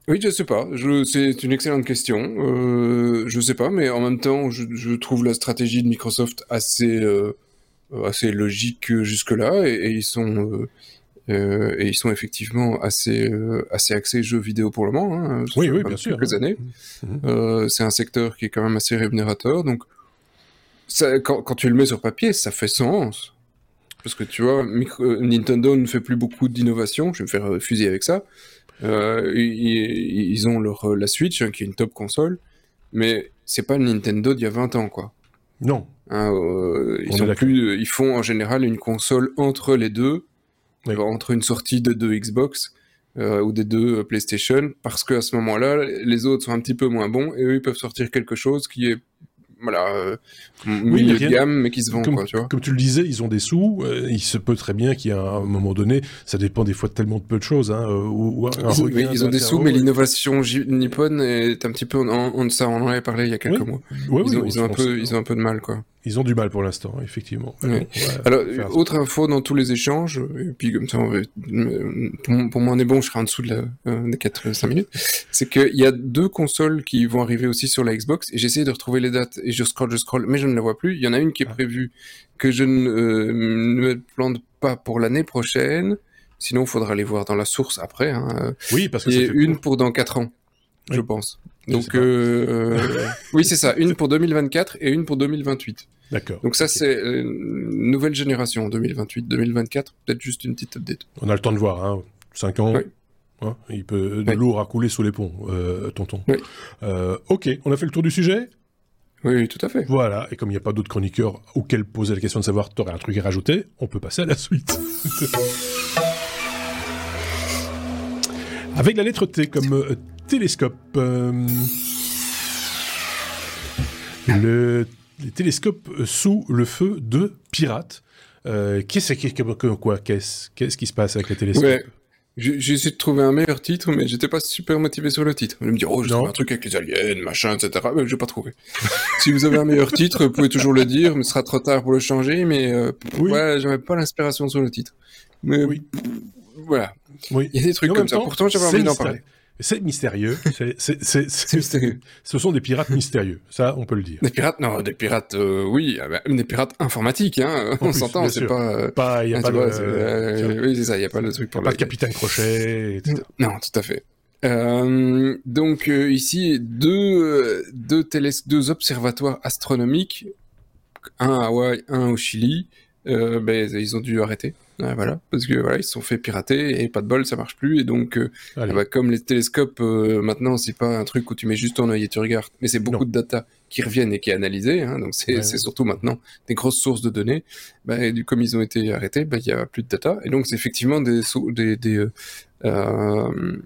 Oui, je sais pas. C'est une excellente question. Euh... Je sais pas, mais en même temps, je, je trouve la stratégie de Microsoft assez, euh, assez logique jusque-là, et, et, ils sont euh, euh, et ils sont effectivement assez euh, assez axés jeux vidéo pour le moment. Hein, oui, oui, bien sûr. Quelques années. Mmh. Mmh. Euh, c'est un secteur qui est quand même assez rémunérateur. Donc, ça, quand, quand, tu le mets sur papier, ça fait sens. Parce que tu vois, micro, Nintendo ne fait plus beaucoup d'innovation. Je vais me faire fuser avec ça. Euh, ils, ils, ont leur la Switch hein, qui est une top console, mais c'est pas le Nintendo d'il y a 20 ans, quoi. Non. Hein, euh, ils, sont plus, ils font en général une console entre les deux. Entre une sortie de deux Xbox euh, ou des deux euh, PlayStation, parce qu'à ce moment-là, les autres sont un petit peu moins bons et eux, ils peuvent sortir quelque chose qui est voilà, euh, oui, milieu de gamme, mais qui se vend. Comme, quoi, tu vois. comme tu le disais, ils ont des sous. Euh, il se peut très bien qu'il y a un moment donné, ça dépend des fois de tellement de peu de choses. Hein, ou, ou ils, oui, ils ont des sous, mais l'innovation nippone est un petit peu en, ça. On en avait parlé il y a quelques oui. mois. Ont, ils ont un peu, ils ont un peu de mal, quoi. Ils ont du mal pour l'instant, effectivement. Alors, autre info dans tous les échanges, et puis comme ça, on va, pour, pour, moi, on est bon, je serai en dessous de la, euh, des 4-5 minutes, c'est qu'il y a deux consoles qui vont arriver aussi sur la Xbox, et j'ai essayé de retrouver les dates, et je scroll, je scroll, mais je ne la vois plus. Il y en a une qui est ah. prévue, que je ne, euh, me plante pas pour l'année prochaine, sinon il faudra aller voir dans la source après. Hein. Oui, parce que Et une pour dans 4 ans, oui. je pense. Donc, euh, oui, c'est ça. Une pour 2024 et une pour 2028. D'accord. Donc ça, okay. c'est euh, une nouvelle génération, 2028, 2024, peut-être juste une petite update. On a le temps de voir, hein. 5 ans. Oui. Hein il peut de oui. l'eau à couler sous les ponts, euh, tonton. Oui. Euh, ok, on a fait le tour du sujet? Oui, tout à fait. Voilà, et comme il n'y a pas d'autres chroniqueurs auxquels poser la question de savoir, t'aurais un truc à rajouter, on peut passer à la suite. Avec la lettre T comme euh, télescope. Le, les télescopes sous le feu de pirates. Euh, qu'est-ce quoi Qu'est-ce qu'est-ce qui se passe avec les télescopes? J'ai essayé de trouver un meilleur titre, mais j'étais pas super motivé sur le titre. Je me dire, oh, j'ai un truc avec les aliens, machin, etc. Mais j'ai pas trouvé. si vous avez un meilleur titre, vous pouvez toujours le dire, mais ce sera trop tard pour le changer, mais euh, ouais, j'avais pas l'inspiration sur le titre. Mais oui. voilà. Oui. Il y a des trucs comme ça. Pourtant, j'avais envie d'en parler. C'est mystérieux. C'est mystérieux. Ce sont des pirates mystérieux. Ça, on peut le dire. Des pirates, non, des pirates, euh, oui, ah bah, des pirates informatiques, hein. on s'entend, c'est pas. Pas, il y a pas de. Euh, oui, c'est ça, il y a pas de truc pour. Pas de capitaine Crochet, etc. Non, tout à fait. Euh, donc euh, ici deux deux, télé deux observatoires astronomiques, un à Hawaï, un au Chili, ben, ils ont dû arrêter. Voilà, parce que voilà, ils se sont fait pirater et pas de bol, ça marche plus. Et donc, euh, bah, comme les télescopes, euh, maintenant, c'est pas un truc où tu mets juste ton œil et tu regardes, mais c'est beaucoup de data qui reviennent et qui est analysé. Hein, donc, c'est surtout maintenant des grosses sources de données. Bah, et du, comme ils ont été arrêtés, bah, il y a plus de data. Et donc, c'est effectivement des, des, des euh,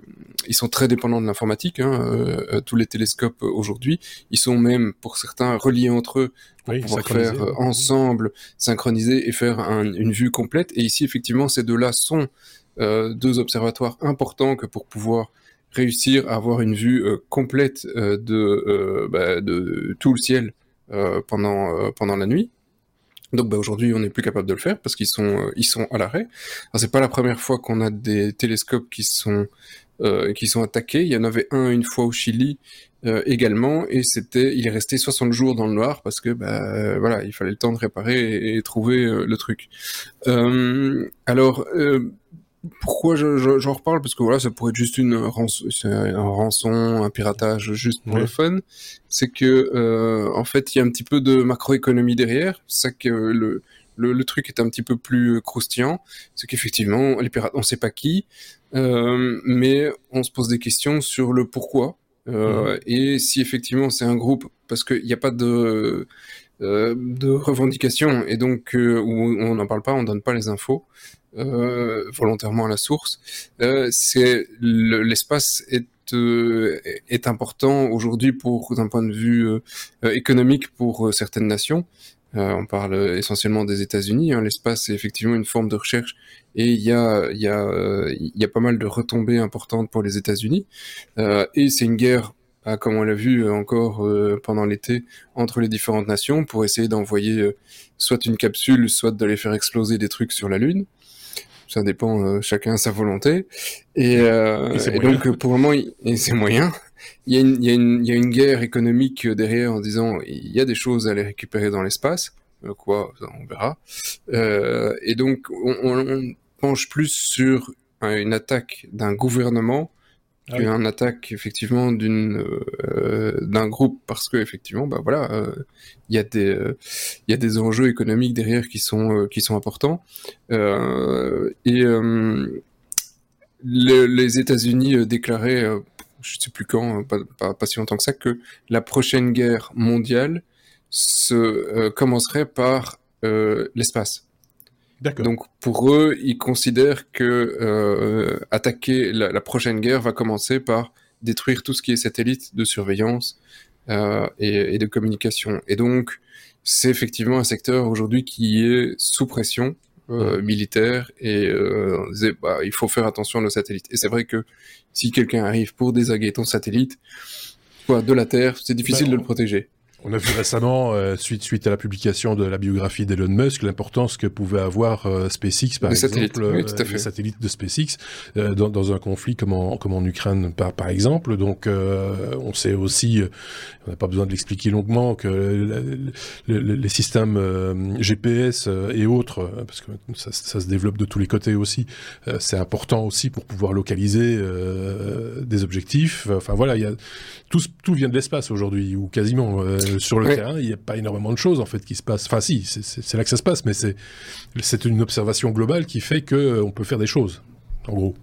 ils sont très dépendants de l'informatique. Hein, euh, tous les télescopes aujourd'hui, ils sont même pour certains reliés entre eux pour pouvoir faire euh, ensemble, synchroniser et faire une vue complète. Et ici, effectivement, ces deux-là sont deux observatoires importants que pour pouvoir réussir à avoir une vue complète de, bah, de tout le ciel pendant pendant la nuit. Donc bah, aujourd'hui, on n'est plus capable de le faire parce qu'ils sont euh, ils sont à l'arrêt. C'est pas la première fois qu'on a des télescopes qui sont euh, qui sont attaqués. Il y en avait un une fois au Chili euh, également et c'était il est resté 60 jours dans le noir parce que bah voilà, il fallait le temps de réparer et, trouver le truc. alors pourquoi j'en je, reparle? Parce que voilà, ça pourrait être juste une rançon, un rançon, un piratage juste pour le fun. C'est que euh, en fait, il y a un petit peu de macroéconomie derrière. C'est ça que le, le, le, truc est un petit peu plus croustillant. C'est qu'effectivement, les pirates, on sait pas qui, euh, mais on se pose des questions sur le pourquoi. Euh, mhm. Et si effectivement c'est un groupe, parce qu'il n'y a pas de euh, de revendication et donc euh, où on n'en parle pas, on donne pas les infos. Euh, volontairement à la source, euh, c'est l'espace est euh, est important aujourd'hui pour d'un point de vue économique pour certaines nations. On parle essentiellement des États-Unis. Hein. L'espace est effectivement une forme de recherche et il y a y a il y a pas mal de retombées importantes pour les États-Unis. et c'est une guerre comme on l'a vu encore pendant l'été, entre les différentes nations pour essayer d'envoyer soit une capsule, soit d'aller faire exploser des trucs sur la Lune ça dépend euh, chacun sa volonté. Et, euh, donc pour le moment, et c'est moyen. Il y, a une, il, y a une, il y a une guerre économique derrière en disant il y a des choses à aller récupérer dans l'espace. Euh, quoi, on verra. Euh, et donc on, on, penche plus sur une attaque d'un gouvernement ah qu'une attaque effectivement d'une euh, d'un groupe parce que effectivement bah voilà euh, il y a des il y a des enjeux économiques derrière qui sont qui sont importants et les États-Unis déclaraient je sais plus quand pas, pas, pas, si longtemps que ça que la prochaine guerre mondiale se commencerait par l'espace. Donc pour eux, ils considèrent que euh, attaquer la, prochaine guerre va commencer par détruire tout ce qui est satellite de surveillance euh, et, et, de communication. Et donc c'est effectivement un secteur aujourd'hui qui est sous pression euh, militaire et euh, bah, il faut faire attention à nos satellites. Et c'est vrai que si quelqu'un arrive pour désaguer ton satellite, quoi, de la Terre, c'est difficile bah, de le protéger. On a vu récemment, euh, suite, suite à la publication de la biographie d'Elon Musk, l'importance que pouvait avoir euh, SpaceX, par exemple, satellites. Oui, euh, les satellites de SpaceX, dans, dans, un conflit comme en, comme en Ukraine, par, par exemple. Donc, on sait aussi, on n'a pas besoin de l'expliquer longuement, que les systèmes GPS et autres, parce que ça, ça, se développe de tous les côtés aussi, c'est important aussi pour pouvoir localiser des objectifs. Enfin voilà, il y a tout, tout vient de l'espace aujourd'hui, ou quasiment. Euh, sur le terrain, il n'y a pas énormément de choses en fait qui se passent. Enfin, si, c'est là que ça se passe, mais c'est une observation globale qui fait que euh, on peut faire des choses, en gros.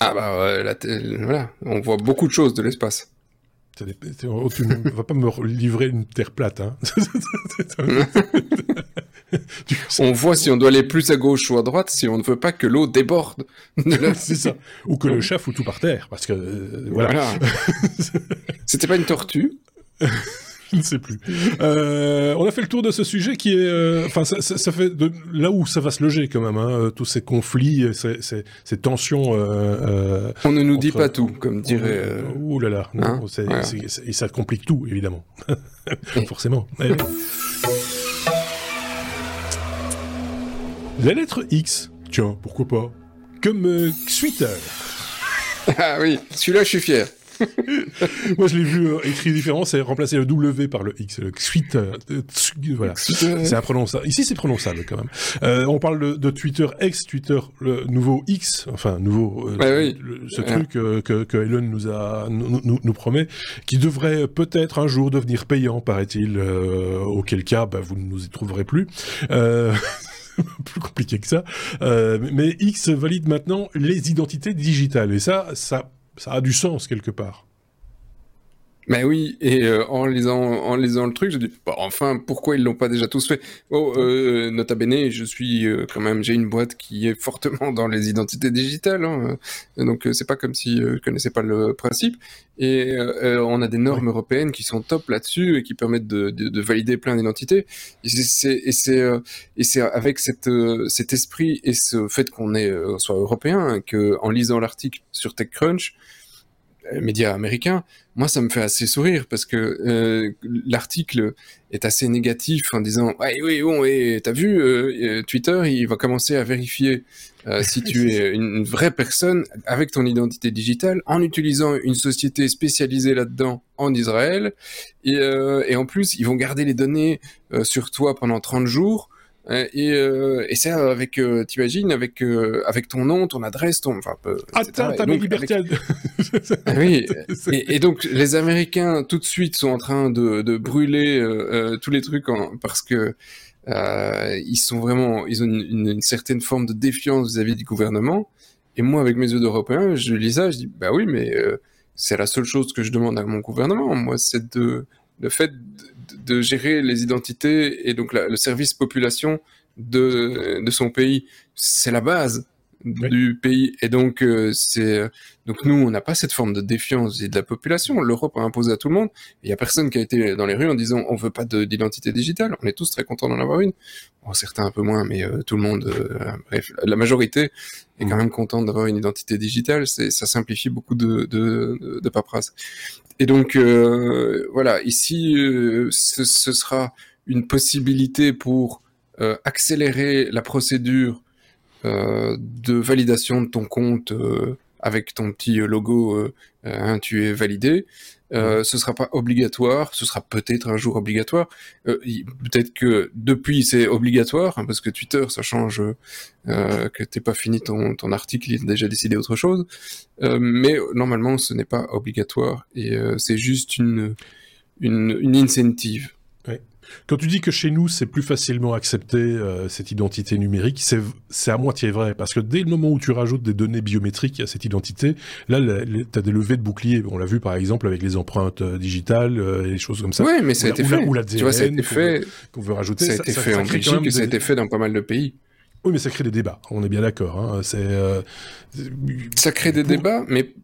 Ah bah voilà, on voit beaucoup de choses de l'espace. On ne va pas me livrer une terre plate. Hein. on voit si on doit aller plus à gauche ou à droite, si on ne veut pas que l'eau déborde. C'est ça. Ou que le chat fout tout par terre, parce que euh, voilà. C'était pas une tortue je ne sais plus. Euh, on a fait le tour de ce sujet qui est, euh, enfin, ça, fait de là où ça va se loger quand même, hein, tous ces conflits, ces, ces, tensions. on ne nous dit pas tout, comme dirait. Ouh là là, hein et ça complique tout évidemment, forcément. La lettre X, tiens, pourquoi pas Comme euh, Ah oui, celui-là, je suis fier. Moi, je l'ai vu euh, écrit différent, c'est remplacer le W par le X, le Twitter. Euh, voilà, c'est imprononçable. Ici, c'est prononçable quand même. Euh, on parle de, Twitter ex Twitter, le nouveau X, enfin nouveau, ce truc que, que, Elon nous a nous, nous, promet, qui devrait peut-être un jour devenir payant, paraît-il. auquel cas, bah, vous ne nous y trouverez plus. plus compliqué que ça. Euh, mais X valide maintenant les identités digitales. Et ça, ça, ça a du sens quelque part. Mais oui, et euh, en lisant en lisant le truc, j'ai dit bah, enfin pourquoi ils l'ont pas déjà tous fait? Oh, euh, nota bene, je suis euh, quand même j'ai une boîte qui est fortement dans les identités digitales, hein, donc c'est pas comme si je connaissais pas le principe. Et on a des normes européennes qui sont top là-dessus et qui permettent de, de, de valider plein d'identités. Et c'est avec cette cet esprit et ce fait qu'on est soit européen que en lisant l'article sur TechCrunch euh, médias américains, moi ça me fait assez sourire parce que euh, l'article est assez négatif en disant ouais, oui bon et t'as vu euh, Twitter il va commencer à vérifier si tu es une vraie personne avec ton identité digitale en utilisant une société spécialisée là-dedans en Israël. Et, et en plus ils vont garder les données sur toi pendant 30 jours et, euh, et c'est avec, euh, t'imagines, avec euh, avec ton nom, ton adresse, ton, enfin, atteinte à mes libertés. Ah oui. Et, et, donc les Américains tout de suite sont en train de, de brûler euh, tous les trucs en, parce que ils sont vraiment, ils ont une, une, certaine forme de défiance vis-à-vis du gouvernement. Et moi, avec mes yeux d'Européen, je lis ça, je dis bah oui, mais c'est la seule chose que je demande à mon gouvernement. Moi, c'est de le fait de gérer les identités et donc le service population de, de son pays. C'est la base du pays. Et donc, euh, c'est donc nous, on n'a pas cette forme de défiance de la population. L'Europe a imposé à tout le monde. Il y a personne qui a été dans les rues en disant on veut pas d'identité digitale. On est tous très contents d'en avoir une. Bon, certains un peu moins, mais euh, tout le monde, euh, bref, la majorité est quand mm. même contente d'avoir une identité digitale. C'est ça simplifie beaucoup de, de, de paperasse. Et donc euh, voilà, ici euh, ce, ce, sera une possibilité pour euh, accélérer la procédure de validation de ton compte avec ton petit logo, hein, tu es validé. Euh, ce sera pas obligatoire, ce sera peut-être un jour obligatoire. Euh, peut-être que depuis c'est obligatoire, hein, parce que Twitter ça change, euh, que t'es pas fini ton, ton article, il a déjà décidé autre chose. Euh, mais normalement ce n'est pas obligatoire et euh, c'est juste une, une, une incentive. Quand tu dis que chez nous, c'est plus facilement accepté euh, cette identité numérique, c'est à moitié vrai. Parce que dès le moment où tu rajoutes des données biométriques à cette identité, là, tu as des levées de boucliers. On l'a vu par exemple avec les empreintes euh, digitales euh, et des choses comme ça. Oui, mais ça a été fait. Ou la, tu vois, ça a été fait. Qu'on veut rajouter. Ça a été fait en Belgique et ça a été fait dans pas mal de pays. Oui, mais ça crée des débats. On est bien d'accord. Hein. C'est. ça crée des débats, mais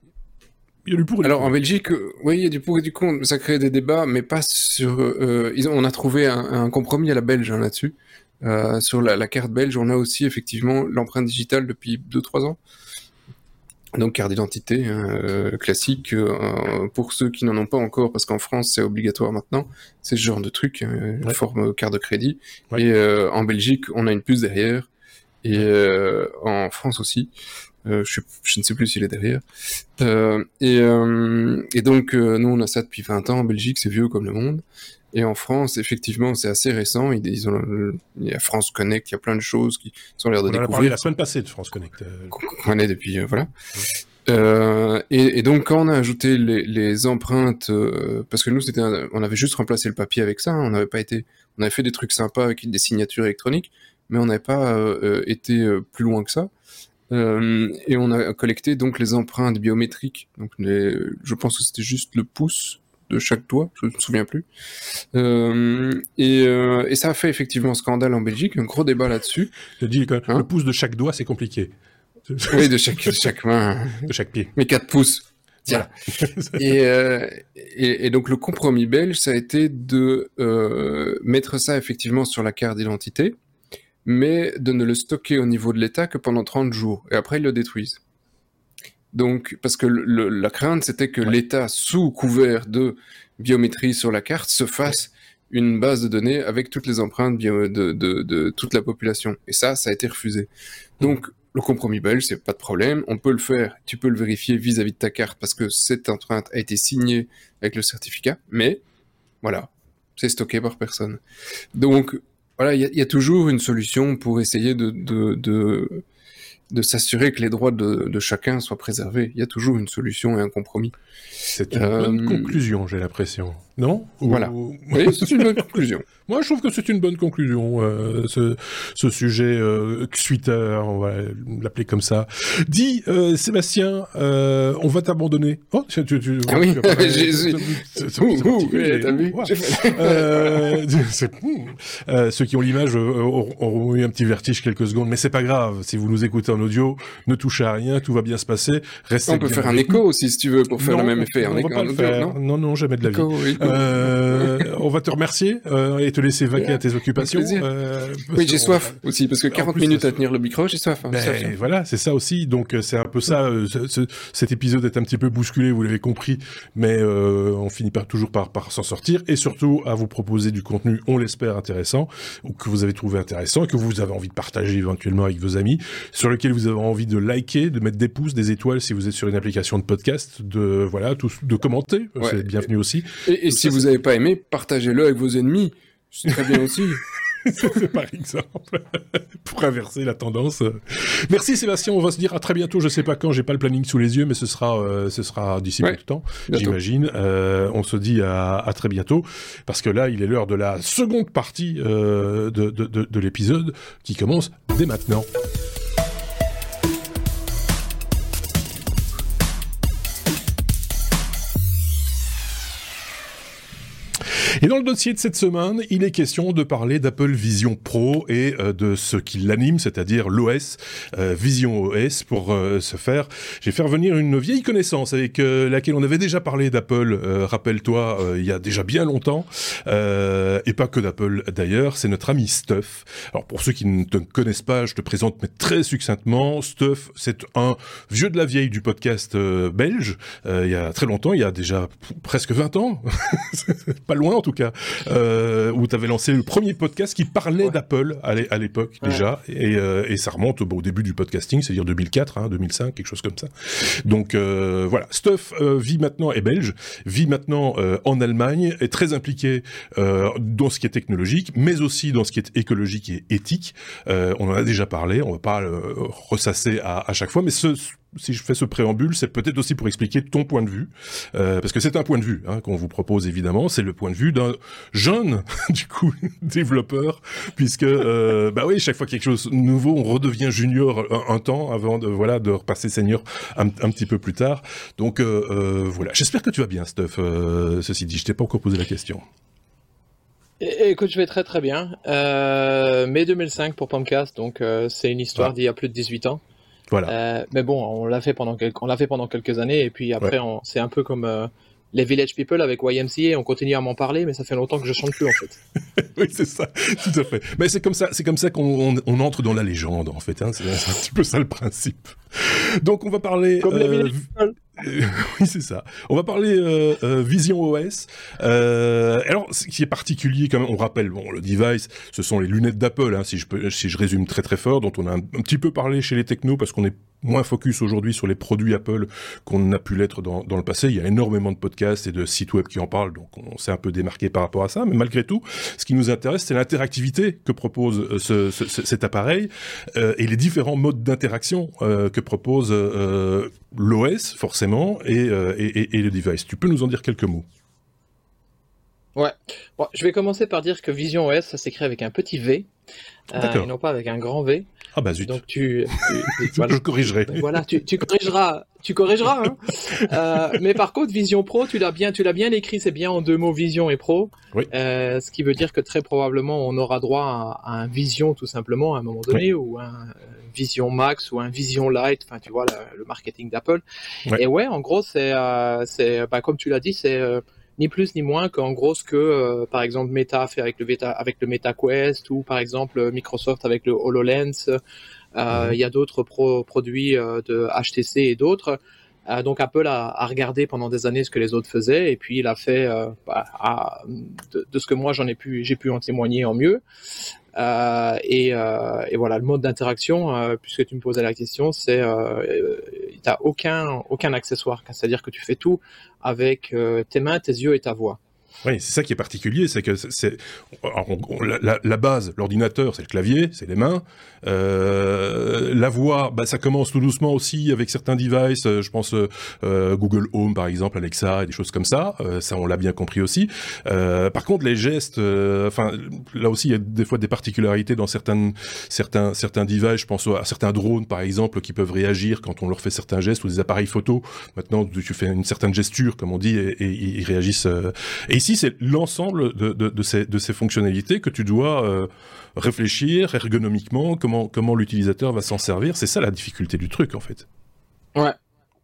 il y a du pour et Alors en Belgique, euh, oui, il y a du pour et du contre. Ça crée des débats, mais pas sur. Euh, ils ont, on a trouvé un, un, compromis à la belge hein, là-dessus. Euh, sur la, la, carte belge, on a aussi effectivement l'empreinte digitale depuis 2-3 ans. Donc carte d'identité hein, euh, classique euh, pour ceux qui n'en ont pas encore, parce qu'en France c'est obligatoire maintenant. C'est ce genre de truc, hein, ouais. forme carte de crédit. Ouais. Et en Belgique, on a une puce derrière. Et en France aussi. Euh, je, je, ne sais plus s'il est derrière. Euh, et, euh, et, donc, nous, on a ça depuis 20 ans. En Belgique, c'est vieux comme le monde. Et en France, effectivement, c'est assez récent. Ils, ils ont, il y a France Connect, il y a plein de choses qui sont l'air de on découvrir. On a parlé la semaine passée de France Connect. Qu'on connaît depuis, voilà. Ouais. Et, et, donc, quand on a ajouté les, les empreintes, parce que nous, c'était, on avait juste remplacé le papier avec ça. Hein, on n'avait pas été, on avait fait des trucs sympas avec des signatures électroniques, mais on n'avait pas été plus loin que ça. Euh, et on a collecté donc les empreintes biométriques. Donc les, je pense que c'était juste le pouce, de chaque doigt, je ne me souviens plus. Euh, et, euh, et, ça a fait effectivement scandale en Belgique, un gros débat là-dessus. Je dis que hein le pouce de chaque doigt, c'est compliqué. Oui, de chaque, de chaque main. De chaque pied. Mais quatre pouces. Tiens. et, euh, et, et, donc le compromis belge, ça a été de mettre ça effectivement sur la carte d'identité, mais de ne le stocker au niveau de l'État que pendant 30 jours. Et après, ils le détruisent. Donc, parce que le, la crainte, c'était que l'État, sous couvert de biométrie sur la carte, se fasse une base de données avec toutes les empreintes bio de, de, de, toute la population. Et ça, ça a été refusé. Donc, le compromis belge, c'est pas de problème. On peut le faire. Tu peux le vérifier vis-à-vis -vis de ta carte parce que cette empreinte a été signée avec le certificat. Mais, voilà. C'est stocké par personne. Donc, voilà, il y, y, a toujours une solution pour essayer de, de, de de s'assurer que les droits de, de, chacun soient préservés. Il y a toujours une solution et un compromis. C'est une euh... bonne conclusion, j'ai l'impression. Non Voilà. C'est une bonne conclusion. Moi, je trouve que c'est une bonne conclusion, euh, ce, ce, sujet euh, Twitter, on va l'appeler comme ça. Dis, euh, Sébastien, euh, on va t'abandonner. Oh, tu, tu, tu, ah oui, Jésus. Ceux qui ont l'image auront eu un petit vertige quelques secondes, mais c'est pas grave. Si vous nous écoutez en audio, ne touchez à rien, tout va bien se passer. Restez on peut faire un écho aussi, si tu veux, pour faire le même effet. Non, non, jamais de la vie. Euh, on va te remercier euh, et te laisser vaquer à tes occupations. Euh, oui, j'ai soif aussi, parce que 40 plus, minutes à tenir le micro, j'ai soif. Hein, ben, soif. Voilà, c'est ça aussi. Donc c'est un peu ça. Ce, ce, cet épisode est un petit peu bousculé, vous l'avez compris, mais on finit par, toujours par, par s'en sortir et surtout à vous proposer du contenu, on l'espère, intéressant, ou que vous avez trouvé intéressant et que vous avez envie de partager éventuellement avec vos amis, sur lequel vous avez envie de liker, de mettre des pouces, des étoiles si vous êtes sur une application de podcast, de voilà, tout, de commenter, ouais. c'est bienvenu aussi. Et, et si vous n'avez pas aimé, partagez-le avec vos ennemis. C'est très bien aussi. c'est par exemple pour inverser la tendance. Merci Sébastien, on va se dire à très bientôt. Je sais pas quand, j'ai pas le planning sous les yeux, mais ce sera, euh, ce sera d'ici ouais, peu de temps, j'imagine. Euh, on se dit à, à, très bientôt parce que là, il est l'heure de la seconde partie euh, de, de, de, de l'épisode qui commence dès maintenant. Et dans le dossier de cette semaine, il est question de parler d'Apple Vision Pro et euh, de ce qui l'anime, c'est-à-dire l'OS, euh, Vision OS. Pour euh, ce faire, j'ai fait revenir une vieille connaissance avec euh, laquelle on avait déjà parlé d'Apple, rappelle-toi, il y a déjà bien longtemps, et pas que d'Apple d'ailleurs, c'est notre ami Stuff. Alors pour ceux qui ne te connaissent pas, je te présente mais très succinctement. Stuff, c'est un vieux de la vieille du podcast belge, il y a très longtemps, il y a déjà presque 20 ans, pas loin en tout cas, euh, où tu avais lancé le premier podcast qui parlait ouais. d'Apple à l'époque ouais. déjà, et, euh, et, ça remonte bon, au début du podcasting, c'est-à-dire 2004, hein, 2005, quelque chose comme ça. Donc euh, voilà, Stuff euh, vit maintenant, est belge, vit maintenant euh, en Allemagne, est très impliqué dans ce qui est technologique, mais aussi dans ce qui est écologique et éthique. on en a déjà parlé, on va pas le ressasser à, à chaque fois, mais ce, si je fais ce préambule, c'est peut-être aussi pour expliquer ton point de vue, euh, parce que c'est un point de vue hein, qu'on vous propose évidemment, c'est le point de vue d'un jeune, du coup, développeur, puisque, euh, bah oui, chaque fois quelque chose de nouveau, on redevient junior un, un, temps avant de, voilà, de repasser senior un, un petit peu plus tard. Donc euh, voilà, j'espère que tu vas bien, Stuff. Ceci dit, je t'ai pas encore posé la question. Écoute, je vais très très bien. Mai 2005 pour Pomcast, donc c'est une histoire ah. d'il y a plus de 18 ans. Voilà. Euh, mais bon, on l'a fait pendant quelques, on l'a fait pendant quelques années et puis après, ouais. c'est un peu comme euh, les Village People avec YMCA. On continue à m'en parler, mais ça fait longtemps que je chante plus en fait. oui, c'est ça, tout à fait. Mais c'est comme ça, c'est comme ça qu'on on, on entre dans la légende en fait. Hein. C'est un petit peu ça le principe. Donc on va parler. Comme euh, les oui, c'est ça. On va parler euh, euh, Vision OS. Euh, alors, ce qui est particulier, quand même, on rappelle, bon, le device, ce sont les lunettes d'Apple, hein, si je si je résume très très fort, dont on a un, un petit peu parlé chez les technos parce qu'on est moins focus aujourd'hui sur les produits Apple qu'on a pu l'être dans, dans, le passé. Il y a énormément de podcasts et de sites web qui en parlent, donc on s'est un peu démarqué par rapport à ça. Mais malgré tout, ce qui nous intéresse, c'est l'interactivité que propose ce, ce, cet appareil euh, et les différents modes d'interaction euh, que propose euh, l'OS, forcément, et, et, et le device. Tu peux nous en dire quelques mots? Ouais. Bon, je vais commencer par dire que Vision OS, ça s'écrit avec un petit V, euh, et non pas avec un grand V. Ah bah zut. Donc tu, je corrigerai. Voilà, tu, corrigeras, tu corrigeras. Hein. Euh, mais par contre, Vision Pro, tu l'as bien, tu l'as bien écrit, c'est bien en deux mots Vision et Pro. Oui. Euh, ce qui veut dire que très probablement on aura droit à, un Vision tout simplement à un moment donné ou un Vision Max ou un Vision Lite. Enfin, tu vois le, marketing d'Apple. Et ouais, en gros, c'est, euh, c'est, bah, comme tu l'as dit, c'est ni plus ni moins qu'en gros ce que euh, par exemple Meta fait avec le Meta avec le MetaQuest ou par exemple Microsoft avec le HoloLens. Euh, mhm. Il y a d'autres produits euh, de HTC et d'autres. Donc Apple a, regardé pendant des années ce que les autres faisaient et puis il a fait bah, de, ce que moi j'en ai pu j'ai pu en témoigner en mieux. Et, et, voilà le mode d'interaction puisque tu me posais la question c'est tu aucun, aucun accessoire. C'est-à-dire que tu fais tout avec euh, tes mains, tes yeux et ta voix. Oui, c'est ça qui est particulier, c'est que c'est la, base, l'ordinateur, c'est le clavier, c'est les mains. Euh, la voix, bah, ça commence tout doucement aussi avec certains devices. Euh, je pense euh, Google Home par exemple, Alexa et des choses comme ça. ça, on l'a bien compris aussi. par contre, les gestes, enfin là aussi, il y a des fois des particularités dans certains certains certains devices. Je pense à certains drones par exemple qui peuvent réagir quand on leur fait certains gestes ou des appareils photo. Maintenant, tu fais une certaine gesture, comme on dit, et, ils réagissent. Et ici, c'est l'ensemble de, ces, fonctionnalités que tu dois euh, réfléchir ergonomiquement, comment, comment l'utilisateur va s'en servir. C'est ça la difficulté du truc, en fait. Ouais.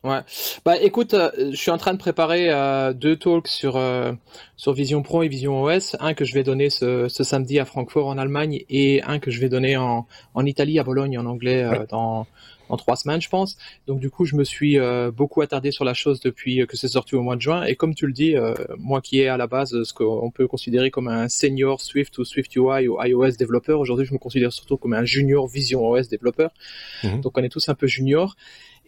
Ouais. Bah écoute, euh, je suis en train de préparer euh, deux talks sur, sur Vision Pro et Vision OS. Un que je vais donner ce, samedi à Francfort en Allemagne et un que je vais donner en, Italie, à Bologne en anglais dans, en trois semaines, je pense. Donc du coup, je me suis euh, beaucoup attardé sur la chose depuis que c'est sorti au mois de juin. Et comme tu le dis, euh, moi qui ai à la base ce qu'on peut considérer comme un senior Swift ou Swift UI ou iOS développeur, aujourd'hui je me considère surtout comme un junior Vision OS développeur. Mhm. Donc on est tous un peu junior.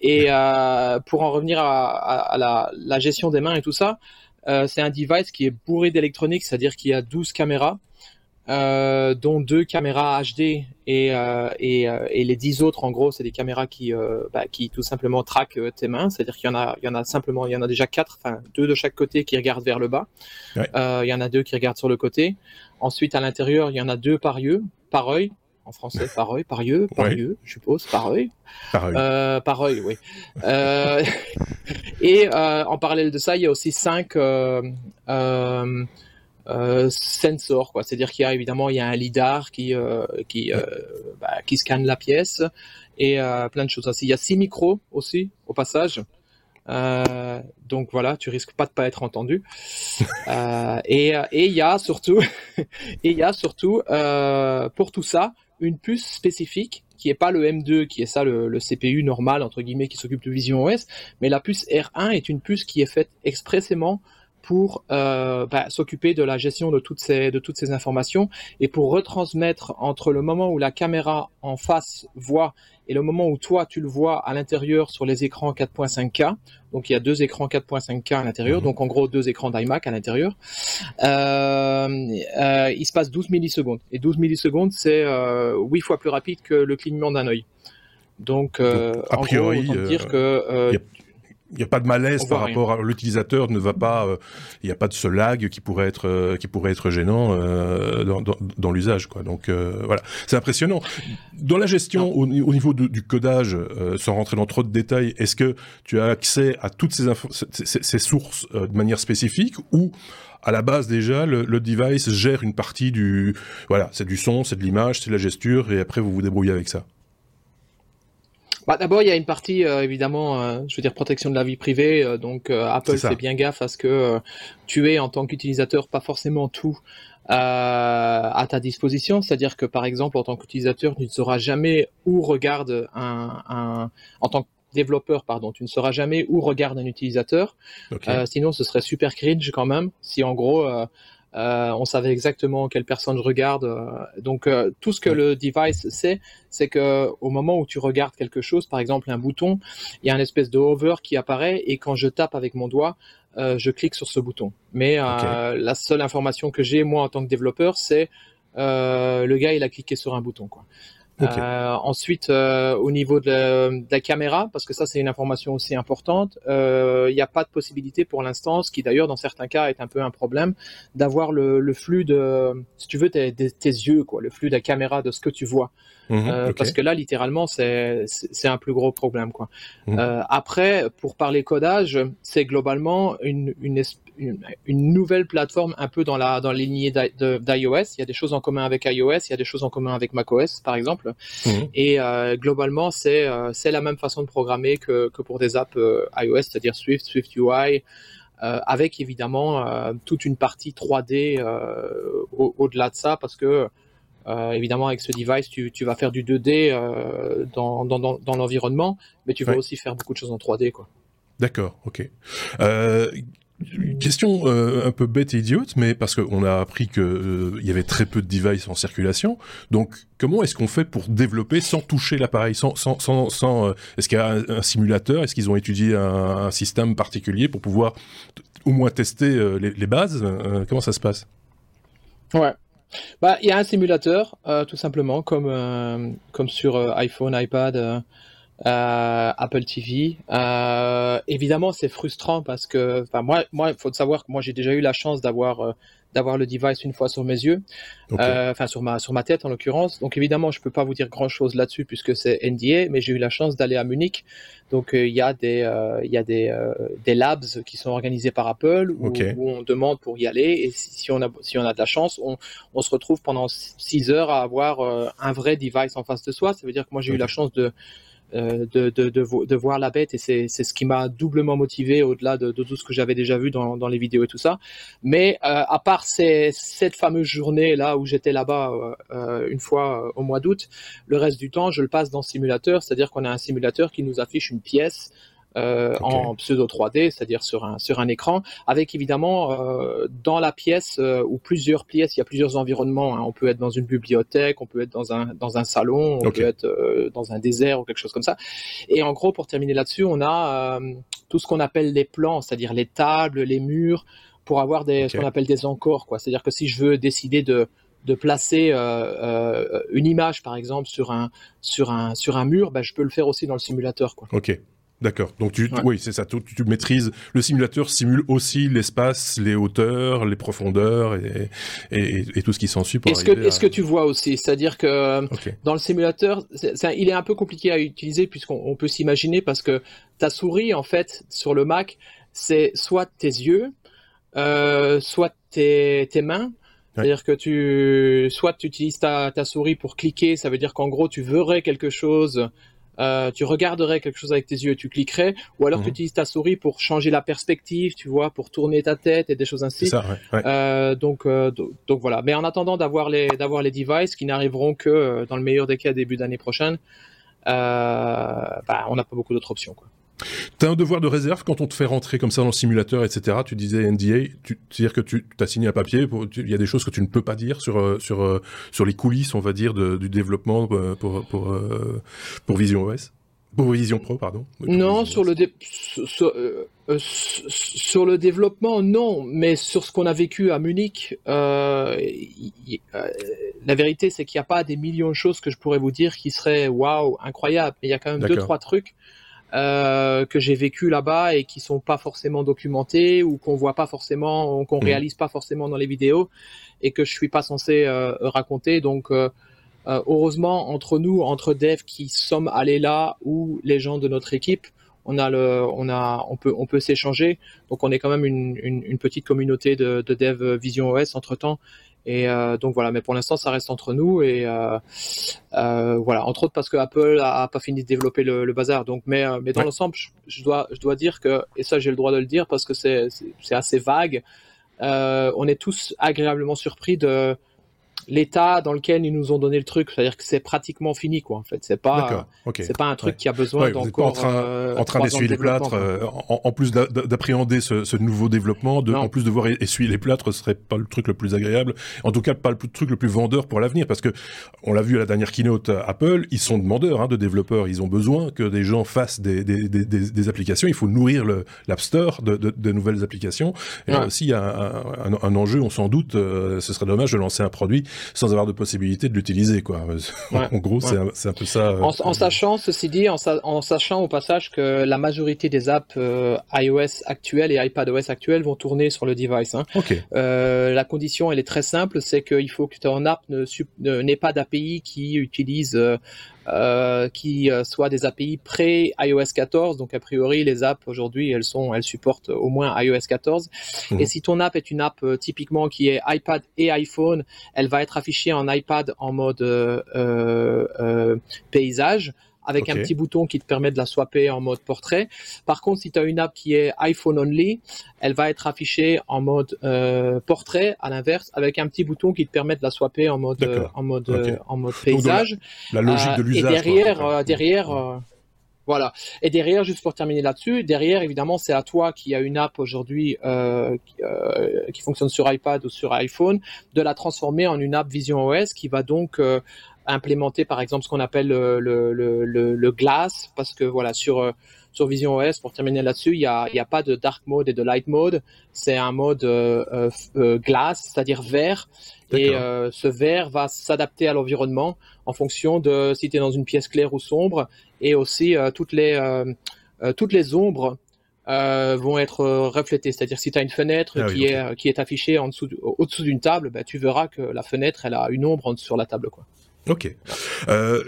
Et euh, pour en revenir à, la, la, gestion des mains et tout ça, c'est un device qui est bourré d'électronique, c'est-à-dire qu'il y a 12 caméras. Euh, dont deux caméras HD et, euh, et, euh, et, les dix autres, en gros, c'est des caméras qui, bah, qui tout simplement traquent tes mains. C'est-à-dire qu'il y en a, il y en a simplement, il y en a déjà quatre, enfin deux de chaque côté qui regardent vers le bas. il y en a deux qui regardent sur le côté. Ensuite, à l'intérieur, il y en a deux par yeux, par œil. En français, par œil, par yeux, par yeux, je suppose, par œil. Par œil. oui. et en parallèle de ça, il y a aussi cinq sensor, quoi. C'est-à-dire qu'il y a évidemment il y a un lidar qui euh, qui euh, bah, qui scanne la pièce et euh, plein de choses. Il y a six micros aussi au passage. donc voilà, tu risques pas de pas être entendu. et et il y a surtout et il y a surtout pour tout ça une puce spécifique qui est pas le M2, qui est ça le, le, CPU normal entre guillemets qui s'occupe de Vision OS, mais la puce R1 est une puce qui est faite expressément pour euh, bah, s'occuper de la gestion de toutes, ces, de toutes ces informations et pour retransmettre entre le moment où la caméra en face voit et le moment où toi tu le vois à l'intérieur sur les écrans 4.5K. Donc il y a deux écrans 4.5K à l'intérieur, mhm. donc en gros deux écrans d'iMac à l'intérieur. Euh, euh, il se passe 12 millisecondes et 12 millisecondes c'est euh, 8 fois plus rapide que le clignement d'un œil. Donc, euh, a priori, gros, dire que il n'y a pas de malaise par rapport à l'utilisateur ne va pas euh, il n'y a pas de ce lag qui pourrait être euh, qui pourrait être gênant euh, dans, dans, dans l'usage quoi. Donc voilà. C'est impressionnant. Dans la gestion au, niveau du codage sans rentrer dans trop de détails est-ce que tu as accès à toutes ces, ces, ces sources de manière spécifique ou à la base déjà, le, le, device gère une partie du, voilà, c'est du son, c'est de l'image, c'est de la gesture, et après vous vous débrouillez avec ça? Bah, D'abord, il y a une partie, euh, évidemment, euh, je veux dire, protection de la vie privée. Euh, donc, Apple fait bien gaffe à ce que tu aies, en tant qu'utilisateur, pas forcément tout à ta disposition. C'est-à-dire que, par exemple, en tant qu'utilisateur, tu ne sauras jamais où regarde un, un en tant que développeur, pardon, tu ne sauras jamais où regarde un utilisateur. sinon, ce serait super cringe quand même. Si en gros, euh, on savait exactement quelle personne je regarde. Euh, donc euh, tout ce que le device sait, c'est que au moment où tu regardes quelque chose, par exemple un bouton, il y a une espèce de hover qui apparaît et quand je tape avec mon doigt, je clique sur ce bouton. Mais la seule information que j'ai moi en tant que développeur, c'est le gars il a cliqué sur un bouton quoi. Euh, ensuite, euh, au niveau de la, caméra, parce que ça c'est une information aussi importante, il euh, n'y a pas de possibilité pour l'instant, ce qui d'ailleurs dans certains cas est un peu un problème, d'avoir le, flux de, si tu veux, tes, tes, yeux, quoi, le flux de la caméra de ce que tu vois. Mhm, parce que là, littéralement, c'est un plus gros problème. Quoi. Mhm. après, pour parler codage, c'est globalement une, une, une, nouvelle plateforme un peu dans la dans lignée d'iOS. Il y a des choses en commun avec iOS, il y a des choses en commun avec macOS, par exemple. Mhm. Et euh, globalement, c'est euh, la même façon de programmer que, que pour des apps euh, iOS, c'est-à-dire Swift, Swift UI. avec évidemment toute une partie 3D au-delà de ça, parce que évidemment, avec ce device, tu, tu vas faire du 2D dans, dans, dans, l'environnement, mais tu vas aussi faire beaucoup de choses en 3D. quoi. D'accord, ok. Euh, Question euh, un peu bête et idiote, mais parce qu'on a appris qu'il euh, y avait très peu de devices en circulation. Donc, comment est-ce qu'on fait pour développer sans toucher l'appareil, sans, sans, sans, sans euh, est-ce qu'il y a un, simulateur? Est-ce qu'ils ont étudié un, système particulier pour pouvoir au moins tester les, les, bases? Comment ça se passe? Ouais. Bah, il y a un simulateur, tout simplement, comme comme sur iPhone, iPad. Euh, Apple TV. Euh, évidemment, c'est frustrant parce que, moi, moi, il faut savoir que moi, j'ai déjà eu la chance d'avoir euh, d'avoir le device une fois sur mes yeux, euh, enfin sur ma sur ma tête en l'occurrence. Donc évidemment, je peux pas vous dire grand chose là-dessus puisque c'est NDA, mais j'ai eu la chance d'aller à Munich. Donc il y a des il y a des des labs qui sont organisés par Apple où, où, on demande pour y aller et si, si, on a si on a de la chance, on, on se retrouve pendant 6 heures à avoir un vrai device en face de soi. Ça veut dire que moi j'ai eu la chance de euh, de, de, de, voir la bête et c'est ce qui m'a doublement motivé au-delà de, tout ce que j'avais déjà vu dans, dans, les vidéos et tout ça. Mais euh, à part ces, cette fameuse journée là où j'étais là-bas euh, une fois au mois d'août, le reste du temps je le passe dans simulateur, c'est-à-dire qu'on a un simulateur qui nous affiche une pièce euh, en pseudo 3D, c'est-à-dire sur un, sur un écran, avec évidemment euh, dans la pièce euh, ou plusieurs pièces, il y a plusieurs environnements. Hein. On peut être dans une bibliothèque, on peut être dans un, dans un salon, on peut être dans un désert ou quelque chose comme ça. Et en gros, pour terminer là-dessus, on a tout ce qu'on appelle les plans, c'est-à-dire les tables, les murs, pour avoir des, ce qu'on appelle des encores. C'est-à-dire que si je veux décider de de placer une image par exemple sur un sur un sur un mur, ben, je peux le faire aussi dans le simulateur quoi. Ok. D'accord. Donc tu, oui, c'est ça. Tu, tu, maîtrises. Le simulateur simule aussi l'espace, les hauteurs, les profondeurs et, et, et tout ce qui s'ensuit. Est-ce que, est-ce que tu vois aussi, c'est-à-dire que dans le simulateur, il est un peu compliqué à utiliser puisqu'on peut s'imaginer parce que ta souris en fait sur le Mac, c'est soit tes yeux, euh, soit tes, tes mains. C'est-à-dire que tu, soit tu utilises ta, ta souris pour cliquer, ça veut dire qu'en gros tu verrais quelque chose euh, tu regarderais quelque chose avec tes yeux et tu cliquerais, ou alors tu mhm. utilises ta souris pour changer la perspective, tu vois, pour tourner ta tête et des choses ainsi. Ça, euh, donc, euh, donc voilà. Mais en attendant d'avoir les d'avoir les devices qui n'arriveront que dans le meilleur des cas début d'année prochaine, bah, on n'a pas beaucoup d'autres options. Quoi. T'as un devoir de réserve quand on te fait rentrer comme ça dans le simulateur, etc. Tu disais NDA, c'est-à-dire que tu as signé un papier, il y a des choses que tu ne peux pas dire sur, euh, sur, euh, sur les coulisses, on va dire, du développement euh, pour, pour, pour Vision OS pour Vision Pro, pardon. Non, sur le, sur, le développement, non, mais sur ce qu'on a vécu à Munich, la vérité, c'est qu'il n'y a pas des millions de choses que je pourrais vous dire qui seraient waouh, incroyables. Mais il y a quand même deux, trois trucs euh, que j'ai vécu là-bas et qui sont pas forcément documentés ou qu'on voit pas forcément, qu'on mmh. réalise pas forcément dans les vidéos et que je suis pas censé euh, raconter. Donc euh, heureusement entre nous, entre devs qui sommes allés là ou les gens de notre équipe, on a le, on a, on peut, on peut s'échanger. Donc on est quand même une, une, une petite communauté de, de dev Vision OS entre temps et euh, donc voilà, mais pour l'instant, ça reste entre nous et euh, euh, voilà, entre autres parce que Apple a, pas fini de développer le, bazar. Donc, mais mais dans l'ensemble, je, dois je dois dire que et ça j'ai le droit de le dire parce que c'est c'est assez vague. on est tous agréablement surpris de l'état dans lequel ils nous ont donné le truc, c'est-à-dire que c'est pratiquement fini, quoi. En fait, c'est pas, c'est pas un truc qui a besoin d'encore. en train, euh, en train d'essuyer les plâtres, euh, en, plus d'appréhender ce, nouveau développement, de, en plus de voir essuyer les plâtres, ce serait pas le truc le plus agréable. En tout cas, pas le truc le plus vendeur pour l'avenir, parce que on l'a vu à la dernière keynote Apple, ils sont demandeurs hein, de développeurs, ils ont besoin que des gens fassent des, des, des, des applications. Il faut nourrir l'App Store de, de, de, nouvelles applications. Et aussi, il y a un, un, enjeu, on s'en doute, euh, ce serait dommage de lancer un produit sans avoir de possibilité de l'utiliser, quoi. en gros, c'est un, peu ça. En, en, sachant, ceci dit, en, en, sachant au passage que la majorité des apps iOS actuelles et iPadOS actuelles vont tourner sur le device. Hein. la condition, elle est très simple, c'est qu'il faut que ton app n'ait pas d'API qui utilise euh, qui euh, soient des API pré iOS 14. Donc a priori les apps aujourd'hui elles sont elles supportent au moins iOS 14. Mhm. Et si ton app est une app euh, typiquement qui est iPad et iPhone, elle va être affichée en iPad en mode paysage avec un petit bouton qui te permet de la swapper en mode portrait. Par contre, si tu as une app qui est iPhone only, elle va être affichée en mode euh, portrait, à l'inverse, avec un petit bouton qui te permet de la swapper en mode, en mode, en mode paysage. la, logique de euh, l'usage. Et derrière, euh, derrière voilà. Et derrière, juste pour terminer là-dessus, derrière, évidemment, c'est à toi qui a une app aujourd'hui qui, fonctionne sur iPad ou sur iPhone, de la transformer en une app Vision OS qui va donc implémenter par exemple ce qu'on appelle le, le, le, le, glass, parce que voilà, sur, euh, sur Vision OS, pour terminer là-dessus, il n'y a, y a pas de dark mode et de light mode, c'est un mode euh, euh, glass, c'est-à-dire vert, et ce vert va s'adapter à l'environnement en fonction de si tu es dans une pièce claire ou sombre, et aussi toutes, les, toutes les ombres vont être reflétées. C'est-à-dire si tu as une fenêtre ah qui, est, qui est affichée en dessous, au-dessous d'une table, bah, tu verras que la fenêtre, elle a une ombre sur la table. Quoi. Ok. Euh,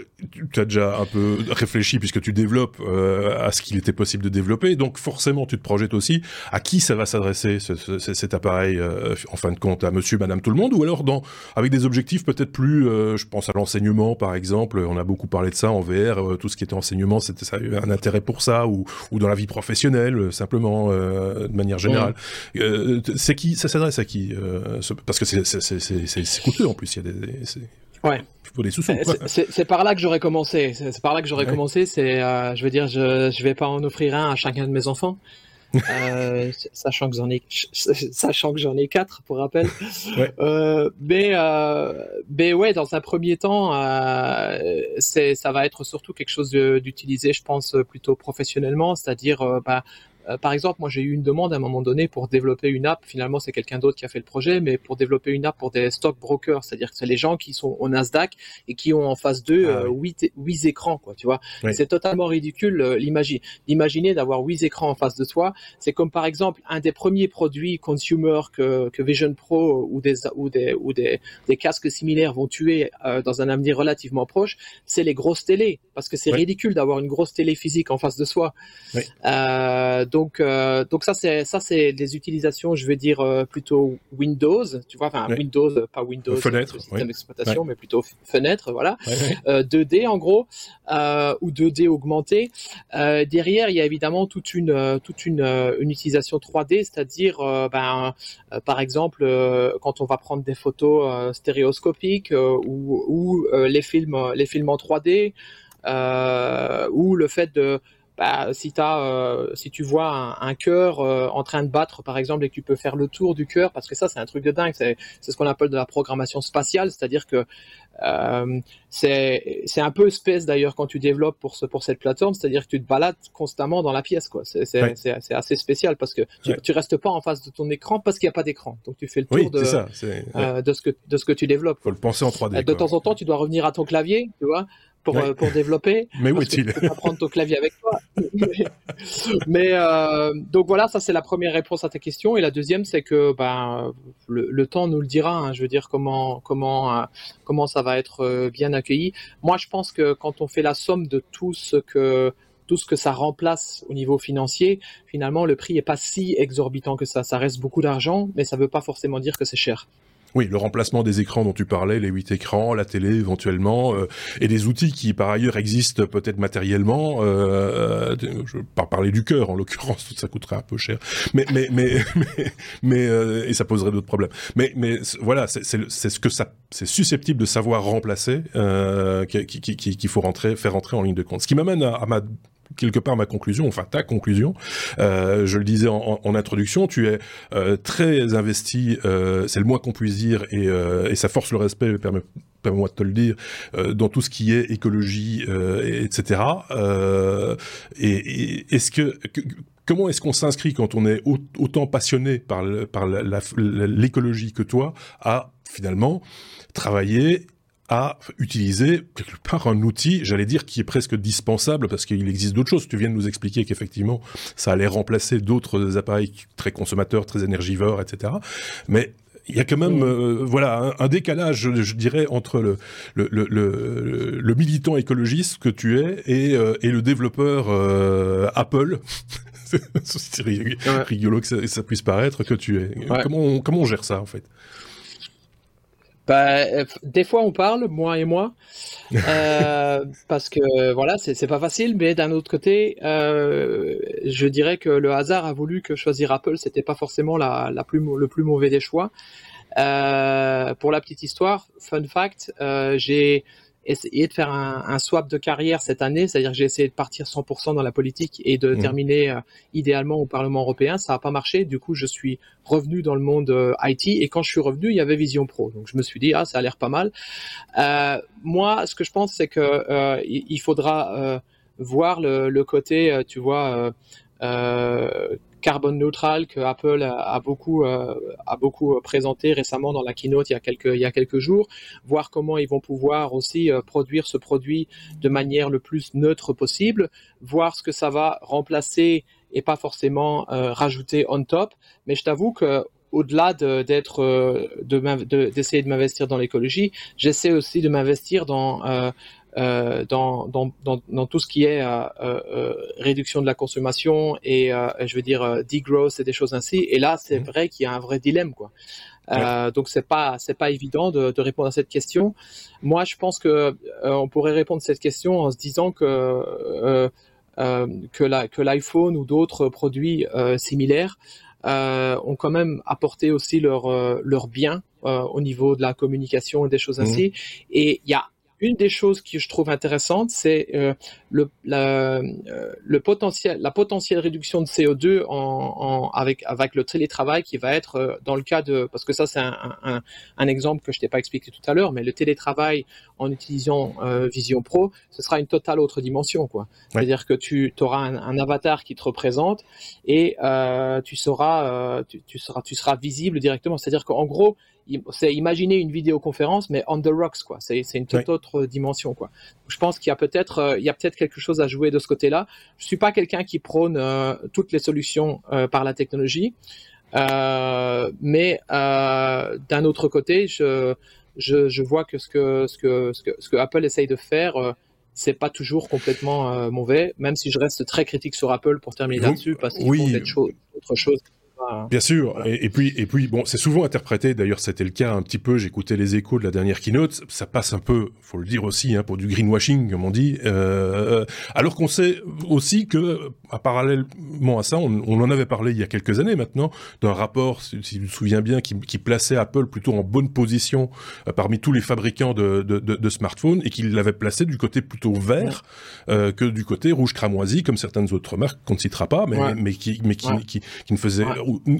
tu as déjà un peu réfléchi puisque tu développes euh, à ce qu'il était possible de développer, donc forcément tu te projettes aussi à qui ça va s'adresser cet appareil euh, en fin de compte à Monsieur, Madame, tout le monde, ou alors dans avec des objectifs peut-être plus, je pense à l'enseignement par exemple, on a beaucoup parlé de ça en VR, tout ce qui était enseignement, c'était ça un intérêt pour ça, ou, ou dans la vie professionnelle simplement de manière générale. c'est qui ça s'adresse à qui Parce que c'est coûteux en plus, il y a des, Ouais. C'est par là que j'aurais commencé. C'est par là que j'aurais commencé. C'est, euh, je veux dire, je, je vais pas en offrir un à chacun de mes enfants. euh, sachant que j'en ai sachant que j'en ai quatre pour rappel ouais. euh, mais euh, mais ouais dans un premier temps euh, c'est ça va être surtout quelque chose d'utilisé je pense plutôt professionnellement c'est-à-dire euh, bah, euh, par exemple, moi j'ai eu une demande à un moment donné pour développer une app. Finalement, c'est quelqu'un d'autre qui a fait le projet, mais pour développer une app pour des stock brokers, c'est-à-dire que c'est les gens qui sont au Nasdaq et qui ont en face d'eux ah, 8, euh, écrans, quoi. Tu vois, c'est totalement ridicule euh, d'imaginer d'avoir 8 écrans en face de toi. C'est comme par exemple un des premiers produits consumer que, que Vision Pro ou des ou des ou des, des casques similaires vont tuer dans un avenir relativement proche, c'est les grosses télés, parce que c'est ridicule d'avoir une grosse télé physique en face de soi. Euh, donc, euh, donc ça c'est ça c'est des utilisations, je vais dire euh, plutôt Windows, tu vois, enfin Windows, pas Windows, fenêtre, système d'exploitation, mais plutôt fenêtre, voilà, 2D en gros ou 2D augmenté. derrière, il y a évidemment toute une toute une, une utilisation 3D, c'est-à-dire, ben, par exemple, quand on va prendre des photos stéréoscopiques ou, ou les films les films en 3D. ou le fait de bah, si, as, euh, si tu vois un, un cœur euh, en train de battre, par exemple, et que tu peux faire le tour du cœur, parce que ça, c'est un truc de dingue, c'est ce qu'on appelle de la programmation spatiale, c'est-à-dire que euh, c'est un peu espèce d'ailleurs quand tu développes pour, ce, pour cette plateforme, c'est-à-dire que tu te balades constamment dans la pièce. C'est assez spécial parce que tu, tu restes pas en face de ton écran parce qu'il n'y a pas d'écran. Donc tu fais le tour de, de, ce que, de ce que tu développes. faut le penser en 3D. De temps en temps, tu dois revenir à ton clavier, tu vois pour, euh, pour développer. Mais où est-il Tu peux prendre ton clavier avec toi. mais euh, donc voilà, ça c'est la première réponse à ta question. Et la deuxième, c'est que ben, le, le, temps nous le dira. Hein, je veux dire comment comment euh, comment ça va être bien accueilli. Moi, je pense que quand on fait la somme de tout ce que tout ce que ça remplace au niveau financier, finalement, le prix est pas si exorbitant que ça. Ça reste beaucoup d'argent, mais ça veut pas forcément dire que c'est cher. Oui, le remplacement des écrans dont tu parlais, les huit écrans, la télé éventuellement, euh, et des outils qui par ailleurs existent peut-être matériellement. Euh, je vais pas parler du cœur en l'occurrence, ça coûterait un peu cher, mais mais mais mais, euh, et ça poserait d'autres problèmes. Mais mais voilà, c'est ce que ça c'est susceptible de savoir remplacer euh, qu'il qui, qui, qui, faut rentrer faire rentrer en ligne de compte. Ce qui m'amène à, à ma quelque part ma conclusion, enfin ta conclusion. Euh, je le disais en, introduction, tu es euh, très investi, euh, c'est le moins qu'on puisse dire, et, euh, et, ça force le respect, permet permets-moi de te le dire, dans tout ce qui est écologie, etc. et, est-ce que, comment est-ce qu'on s'inscrit quand on est autant passionné par l'écologie que toi à finalement travailler à utiliser quelque part un outil, j'allais dire, qui est presque dispensable parce qu'il existe d'autres choses. Tu viens de nous expliquer qu'effectivement, ça allait remplacer d'autres appareils très consommateurs, très énergivores, etc. Mais il y a quand même, euh, voilà, un, décalage, je, dirais, entre le, le, le, le, militant écologiste que tu es et, euh, et le développeur euh, Apple. C'est rigolo que ça, ça, puisse paraître que tu es. Comment, comment on gère ça en fait? Bah, euh, des fois, on parle, moi et moi, euh, parce que voilà, c'est pas facile, mais d'un autre côté, euh, je dirais que le hasard a voulu que choisir Apple, c'était pas forcément la, la plus, le plus mauvais des choix. pour la petite histoire, fun fact, j'ai essayer de faire un, un, swap de carrière cette année, c'est-à-dire que j'ai essayé de partir 100% dans la politique et de mmh. terminer euh, idéalement au Parlement européen. Ça n'a pas marché. Du coup, je suis revenu dans le monde euh, IT et quand je suis revenu, il y avait Vision Pro. Donc, je me suis dit, ah, ça a l'air pas mal. Euh, moi, ce que je pense, c'est que euh, il faudra voir le, le, côté, tu vois, carbone neutral que Apple a, beaucoup euh, a beaucoup présenté récemment dans la keynote il y a quelques il y a quelques jours, voir comment ils vont pouvoir aussi euh, produire ce produit de manière le plus neutre possible, voir ce que ça va remplacer et pas forcément euh, rajouter on top. Mais je t'avoue que au-delà d'être d'essayer de, m'investir dans l'écologie, j'essaie aussi de m'investir dans euh, dans, dans, dans, dans, tout ce qui est euh, euh, réduction de la consommation et je veux dire degrowth et des choses ainsi. Et là, c'est mhm. vrai qu'il y a un vrai dilemme, quoi. donc c'est pas c'est pas évident de, de, répondre à cette question. Moi, je pense que on pourrait répondre à cette question en se disant que que la, que l'iPhone ou d'autres produits similaires ont quand même apporté aussi leur leur bien au niveau de la communication et des choses mhm. ainsi. Et il y a une des choses que je trouve intéressante, c'est euh, le, la, euh, le potentiel, la potentielle réduction de CO2 en, en, avec, avec le télétravail qui va être euh, dans le cas de, parce que ça c'est un, un, un, exemple que je t'ai pas expliqué tout à l'heure, mais le télétravail en utilisant euh, Vision Pro, ce sera une totale autre dimension, quoi. C'est-à-dire que tu auras un, avatar qui te représente et tu seras, tu, tu, seras, tu seras visible directement. C'est-à-dire qu'en gros, c'est imaginer une vidéoconférence, mais on the rocks, quoi. C'est une toute autre dimension, quoi. Je pense qu'il y a peut-être euh, il y a peut-être quelque chose à jouer de ce côté-là. Je suis pas quelqu'un qui prône euh, toutes les solutions euh, par la technologie, mais d'un autre côté, je, je, je vois que ce que ce que ce que, ce que Apple essaye de faire c'est pas toujours complètement mauvais, même si je reste très critique sur Apple pour terminer là-dessus, parce qu'il oui. faut autre chose Bien sûr. Et, puis, et puis, bon, c'est souvent interprété. D'ailleurs, c'était le cas un petit peu. J'écoutais les échos de la dernière keynote. Ça passe un peu, faut le dire aussi, hein, pour du greenwashing, comme on dit. Euh, alors qu'on sait aussi que, à parallèlement à ça, on, on, en avait parlé il y a quelques années maintenant, d'un rapport, si, si, tu te souviens bien, qui, qui, plaçait Apple plutôt en bonne position euh, parmi tous les fabricants de, de, de, de smartphones et qu'il l'avait placé du côté plutôt vert euh, que du côté rouge cramoisi, comme certaines autres marques qu'on ne citera pas, mais, mais qui, mais qui, qui, qui, ne faisait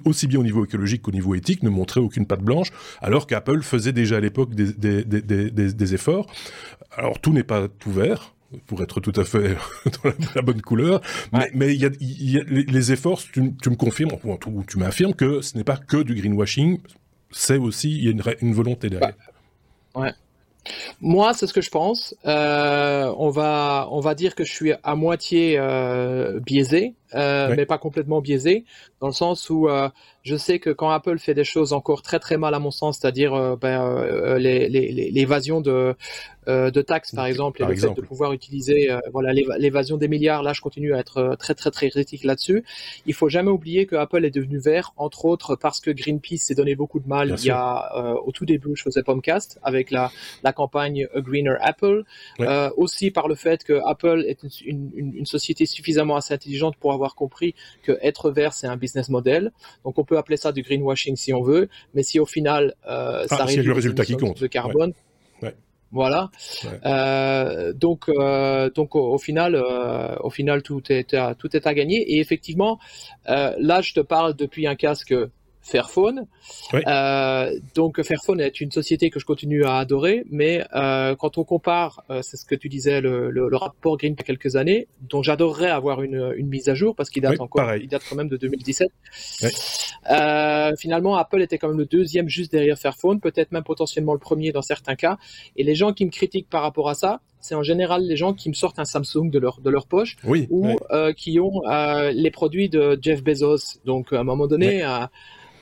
aussi bien au niveau écologique qu'au niveau éthique, ne montrait aucune patte blanche, alors qu'Apple faisait déjà à l'époque des, des, des, des, efforts. Alors tout n'est pas tout vert, pour être tout à fait dans la, bonne couleur. Mais il y, a, les, efforts, tu, me confirmes, ou tu m'affirmes que ce n'est pas que du greenwashing, c'est aussi, il y a une, une volonté derrière. Bah, ouais. Moi, c'est ce que je pense. Euh, on va, on va dire que je suis à moitié euh, biaisé, euh, mais pas complètement biaisé, dans le sens où euh, je sais que quand Apple fait des choses encore très très mal à mon sens, c'est-à-dire euh, ben, l'évasion de, de taxes par exemple, et le fait de pouvoir utiliser voilà l'évasion des milliards, là je continue à être très très très critique là-dessus. Il faut jamais oublier que Apple est devenu vert, entre autres parce que Greenpeace s'est donné beaucoup de mal. il y a au tout début, je faisais Pomcast avec la, la campagne A Greener Apple, aussi par le fait que Apple est une, une, une société suffisamment assez intelligente pour avoir avoir compris que être vert, c'est un business model. Donc on peut appeler ça du greenwashing si on veut, mais si au final euh, ça ah, réduit le résultat qui compte. de carbone, voilà. Euh, donc, euh, donc au, final, euh, au final, tout est à, tout est à gagner. Et effectivement, là, je te parle depuis un casque Fairphone. Euh, donc Fairphone est une société que je continue à adorer, mais euh, quand on compare, euh, c'est ce que tu disais, le, rapport Green il y a quelques années, dont j'adorerais avoir une, mise à jour parce qu'il date encore, il date quand même de 2017. finalement, Apple était quand même le deuxième juste derrière Fairphone, peut-être même potentiellement le premier dans certains cas. Et les gens qui me critiquent par rapport à ça, c'est en général les gens qui me sortent un Samsung de leur, de leur poche ou qui ont les produits de Jeff Bezos. Donc à un moment donné,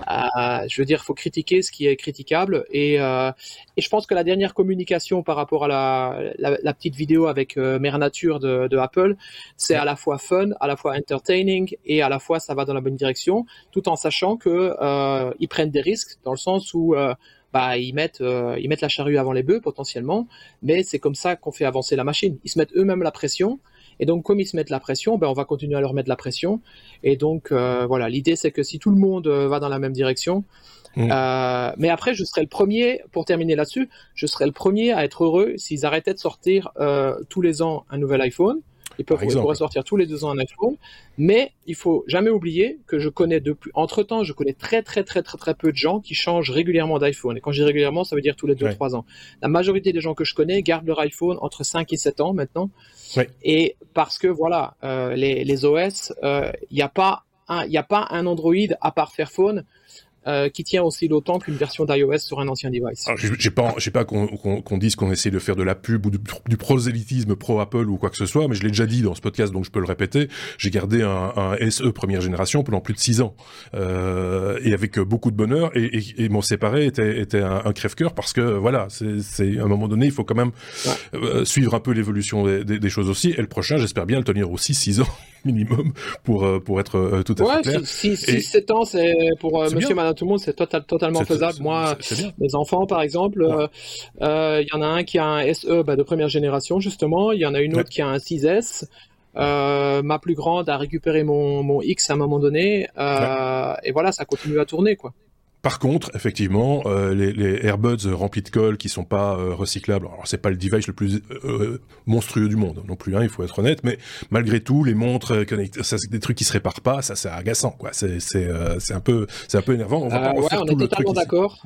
je veux dire, il faut critiquer ce qui est critiquable. Et, euh, et, je pense que la dernière communication par rapport à la, la, petite vidéo avec euh, Mère Nature de, de Apple, c'est à la fois fun, à la fois entertaining et à la fois ça va dans la bonne direction, tout en sachant que euh, ils prennent des risques dans le sens où euh, bah, ils mettent ils mettent la charrue avant les bœufs potentiellement, mais c'est comme ça qu'on fait avancer la machine. Ils se mettent eux-mêmes la pression. Et donc, comme ils se mettent la pression, ben, on va continuer à leur mettre la pression. Et donc, euh, voilà, l'idée, c'est que si tout le monde euh, va dans la même direction, mm. euh, mais après, je serai le premier, pour terminer là-dessus, je serai le premier à être heureux s'ils arrêtaient de sortir tous les ans un nouvel iPhone ils peuvent pourraient sortir tous les deux ans un iPhone, mais il faut jamais oublier que je connais depuis. Entre temps, je connais très très très très très peu de gens qui changent régulièrement d'iPhone. Et quand je dis régulièrement, ça veut dire tous les 2-3 ans. La majorité des gens que je connais gardent leur iPhone entre 5 et 7 ans maintenant. Et parce que voilà, euh, les, les, OS, il euh, n'y a pas il n'y a pas un Android à part Fairphone euh, qui tient aussi longtemps qu'une version d'iOS sur un ancien device. J'ai pas, j'ai pas qu'on dise qu'on essaie de faire de la pub ou du, prosélytisme pro Apple ou quoi que ce soit, mais je l'ai déjà dit dans ce podcast, donc je peux le répéter. J'ai gardé un, un, SE première génération pendant plus de six ans euh, et avec beaucoup de bonheur. Et, et, et mon séparé était, était un, un crève-cœur parce que voilà, c'est à un moment donné, il faut quand même euh, suivre un peu l'évolution des, des, des, choses aussi. Et le prochain, j'espère bien le tenir aussi six ans minimum pour euh, pour être euh, tout à fait clair. 6-7 ans, c'est pour euh, Monsieur Madame tout le monde, c'est total, totalement faisable. Moi, mes enfants, par exemple, il y en a un qui a un SE bah, de première génération justement, il y en a une autre qui a un 6S. ma plus grande a récupéré mon, mon X à un moment donné, et voilà, ça continue à tourner quoi. Par contre, effectivement, euh, les, les, Airbuds remplis de colle qui sont pas euh, recyclables, alors c'est pas le device le plus euh, monstrueux du monde non plus, hein, il faut être honnête, mais malgré tout, les montres connectées, ça c'est des trucs qui se réparent pas, ça c'est agaçant, quoi. C'est un peu c'est un peu énervant. On va pas ouais, on est totalement d'accord.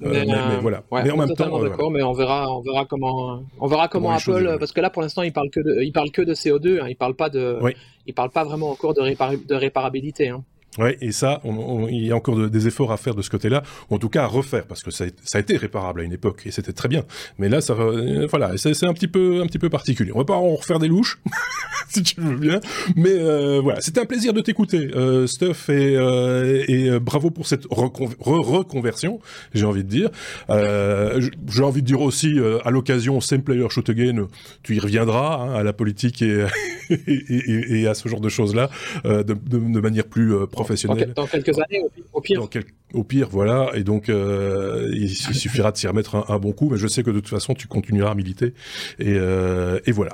Mais, mais, voilà. mais en même temps, d'accord, mais on verra on verra comment on verra comment, Apple, parce que là pour l'instant il parle que de, il parle que de CO2, hein, il parle pas de, il parle pas vraiment encore de, de réparabilité. Hein. Ouais, et ça, il y a encore des efforts à faire de ce côté-là, ou en tout cas à refaire, parce que ça, a été réparable à une époque et c'était très bien. Mais là, ça, euh, voilà, c'est un petit peu, un petit peu particulier. On va pas en refaire des louches, si tu veux bien. Mais euh, voilà, c'était un plaisir de t'écouter, euh, Stuff, et, euh, et bravo pour cette reconversion, j'ai envie de dire. j'ai envie de dire aussi, à l'occasion, Same Player Shoot Again, tu y reviendras hein, à la politique et, et, et, à ce genre de choses-là, de, de, de, manière plus professionnel. Dans, quelques années, au pire. Au pire, voilà. Et donc, euh, il suffira de s'y remettre un, bon coup. Mais je sais que de toute façon, tu continueras à militer. Et, euh, et voilà.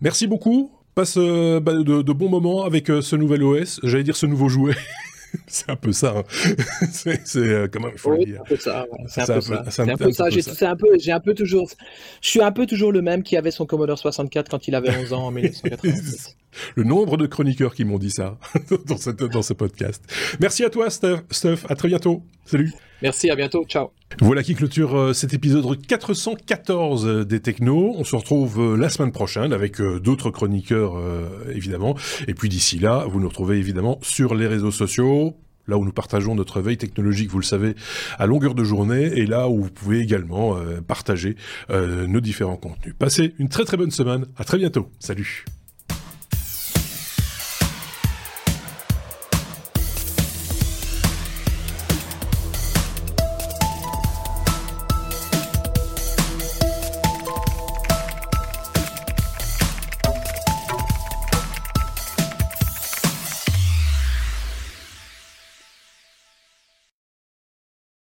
Merci beaucoup. Passe euh, bah, de, de, bons moments avec ce nouvel OS. J'allais dire ce nouveau jouet. c'est un peu ça. Hein. c'est comment il faut le dire. C'est un peu ça. C'est un, peu ça. J'ai un peu, toujours, je suis un peu toujours le même qui avait son Commodore 64 quand il avait 11 ans en 1987 le nombre de chroniqueurs qui m'ont dit ça dans, cette, dans ce podcast. Merci à toi, Steph. À très bientôt. Salut. Merci, à bientôt. Ciao. Voilà qui clôture euh, cet épisode 414 des Technos. On se retrouve euh, la semaine prochaine avec euh, d'autres chroniqueurs, évidemment. Et puis d'ici là, vous nous retrouvez évidemment sur les réseaux sociaux, là où nous partageons notre veille technologique, vous le savez, à longueur de journée, et là où vous pouvez également partager nos différents contenus. Passez une très très bonne semaine, à très bientôt, salut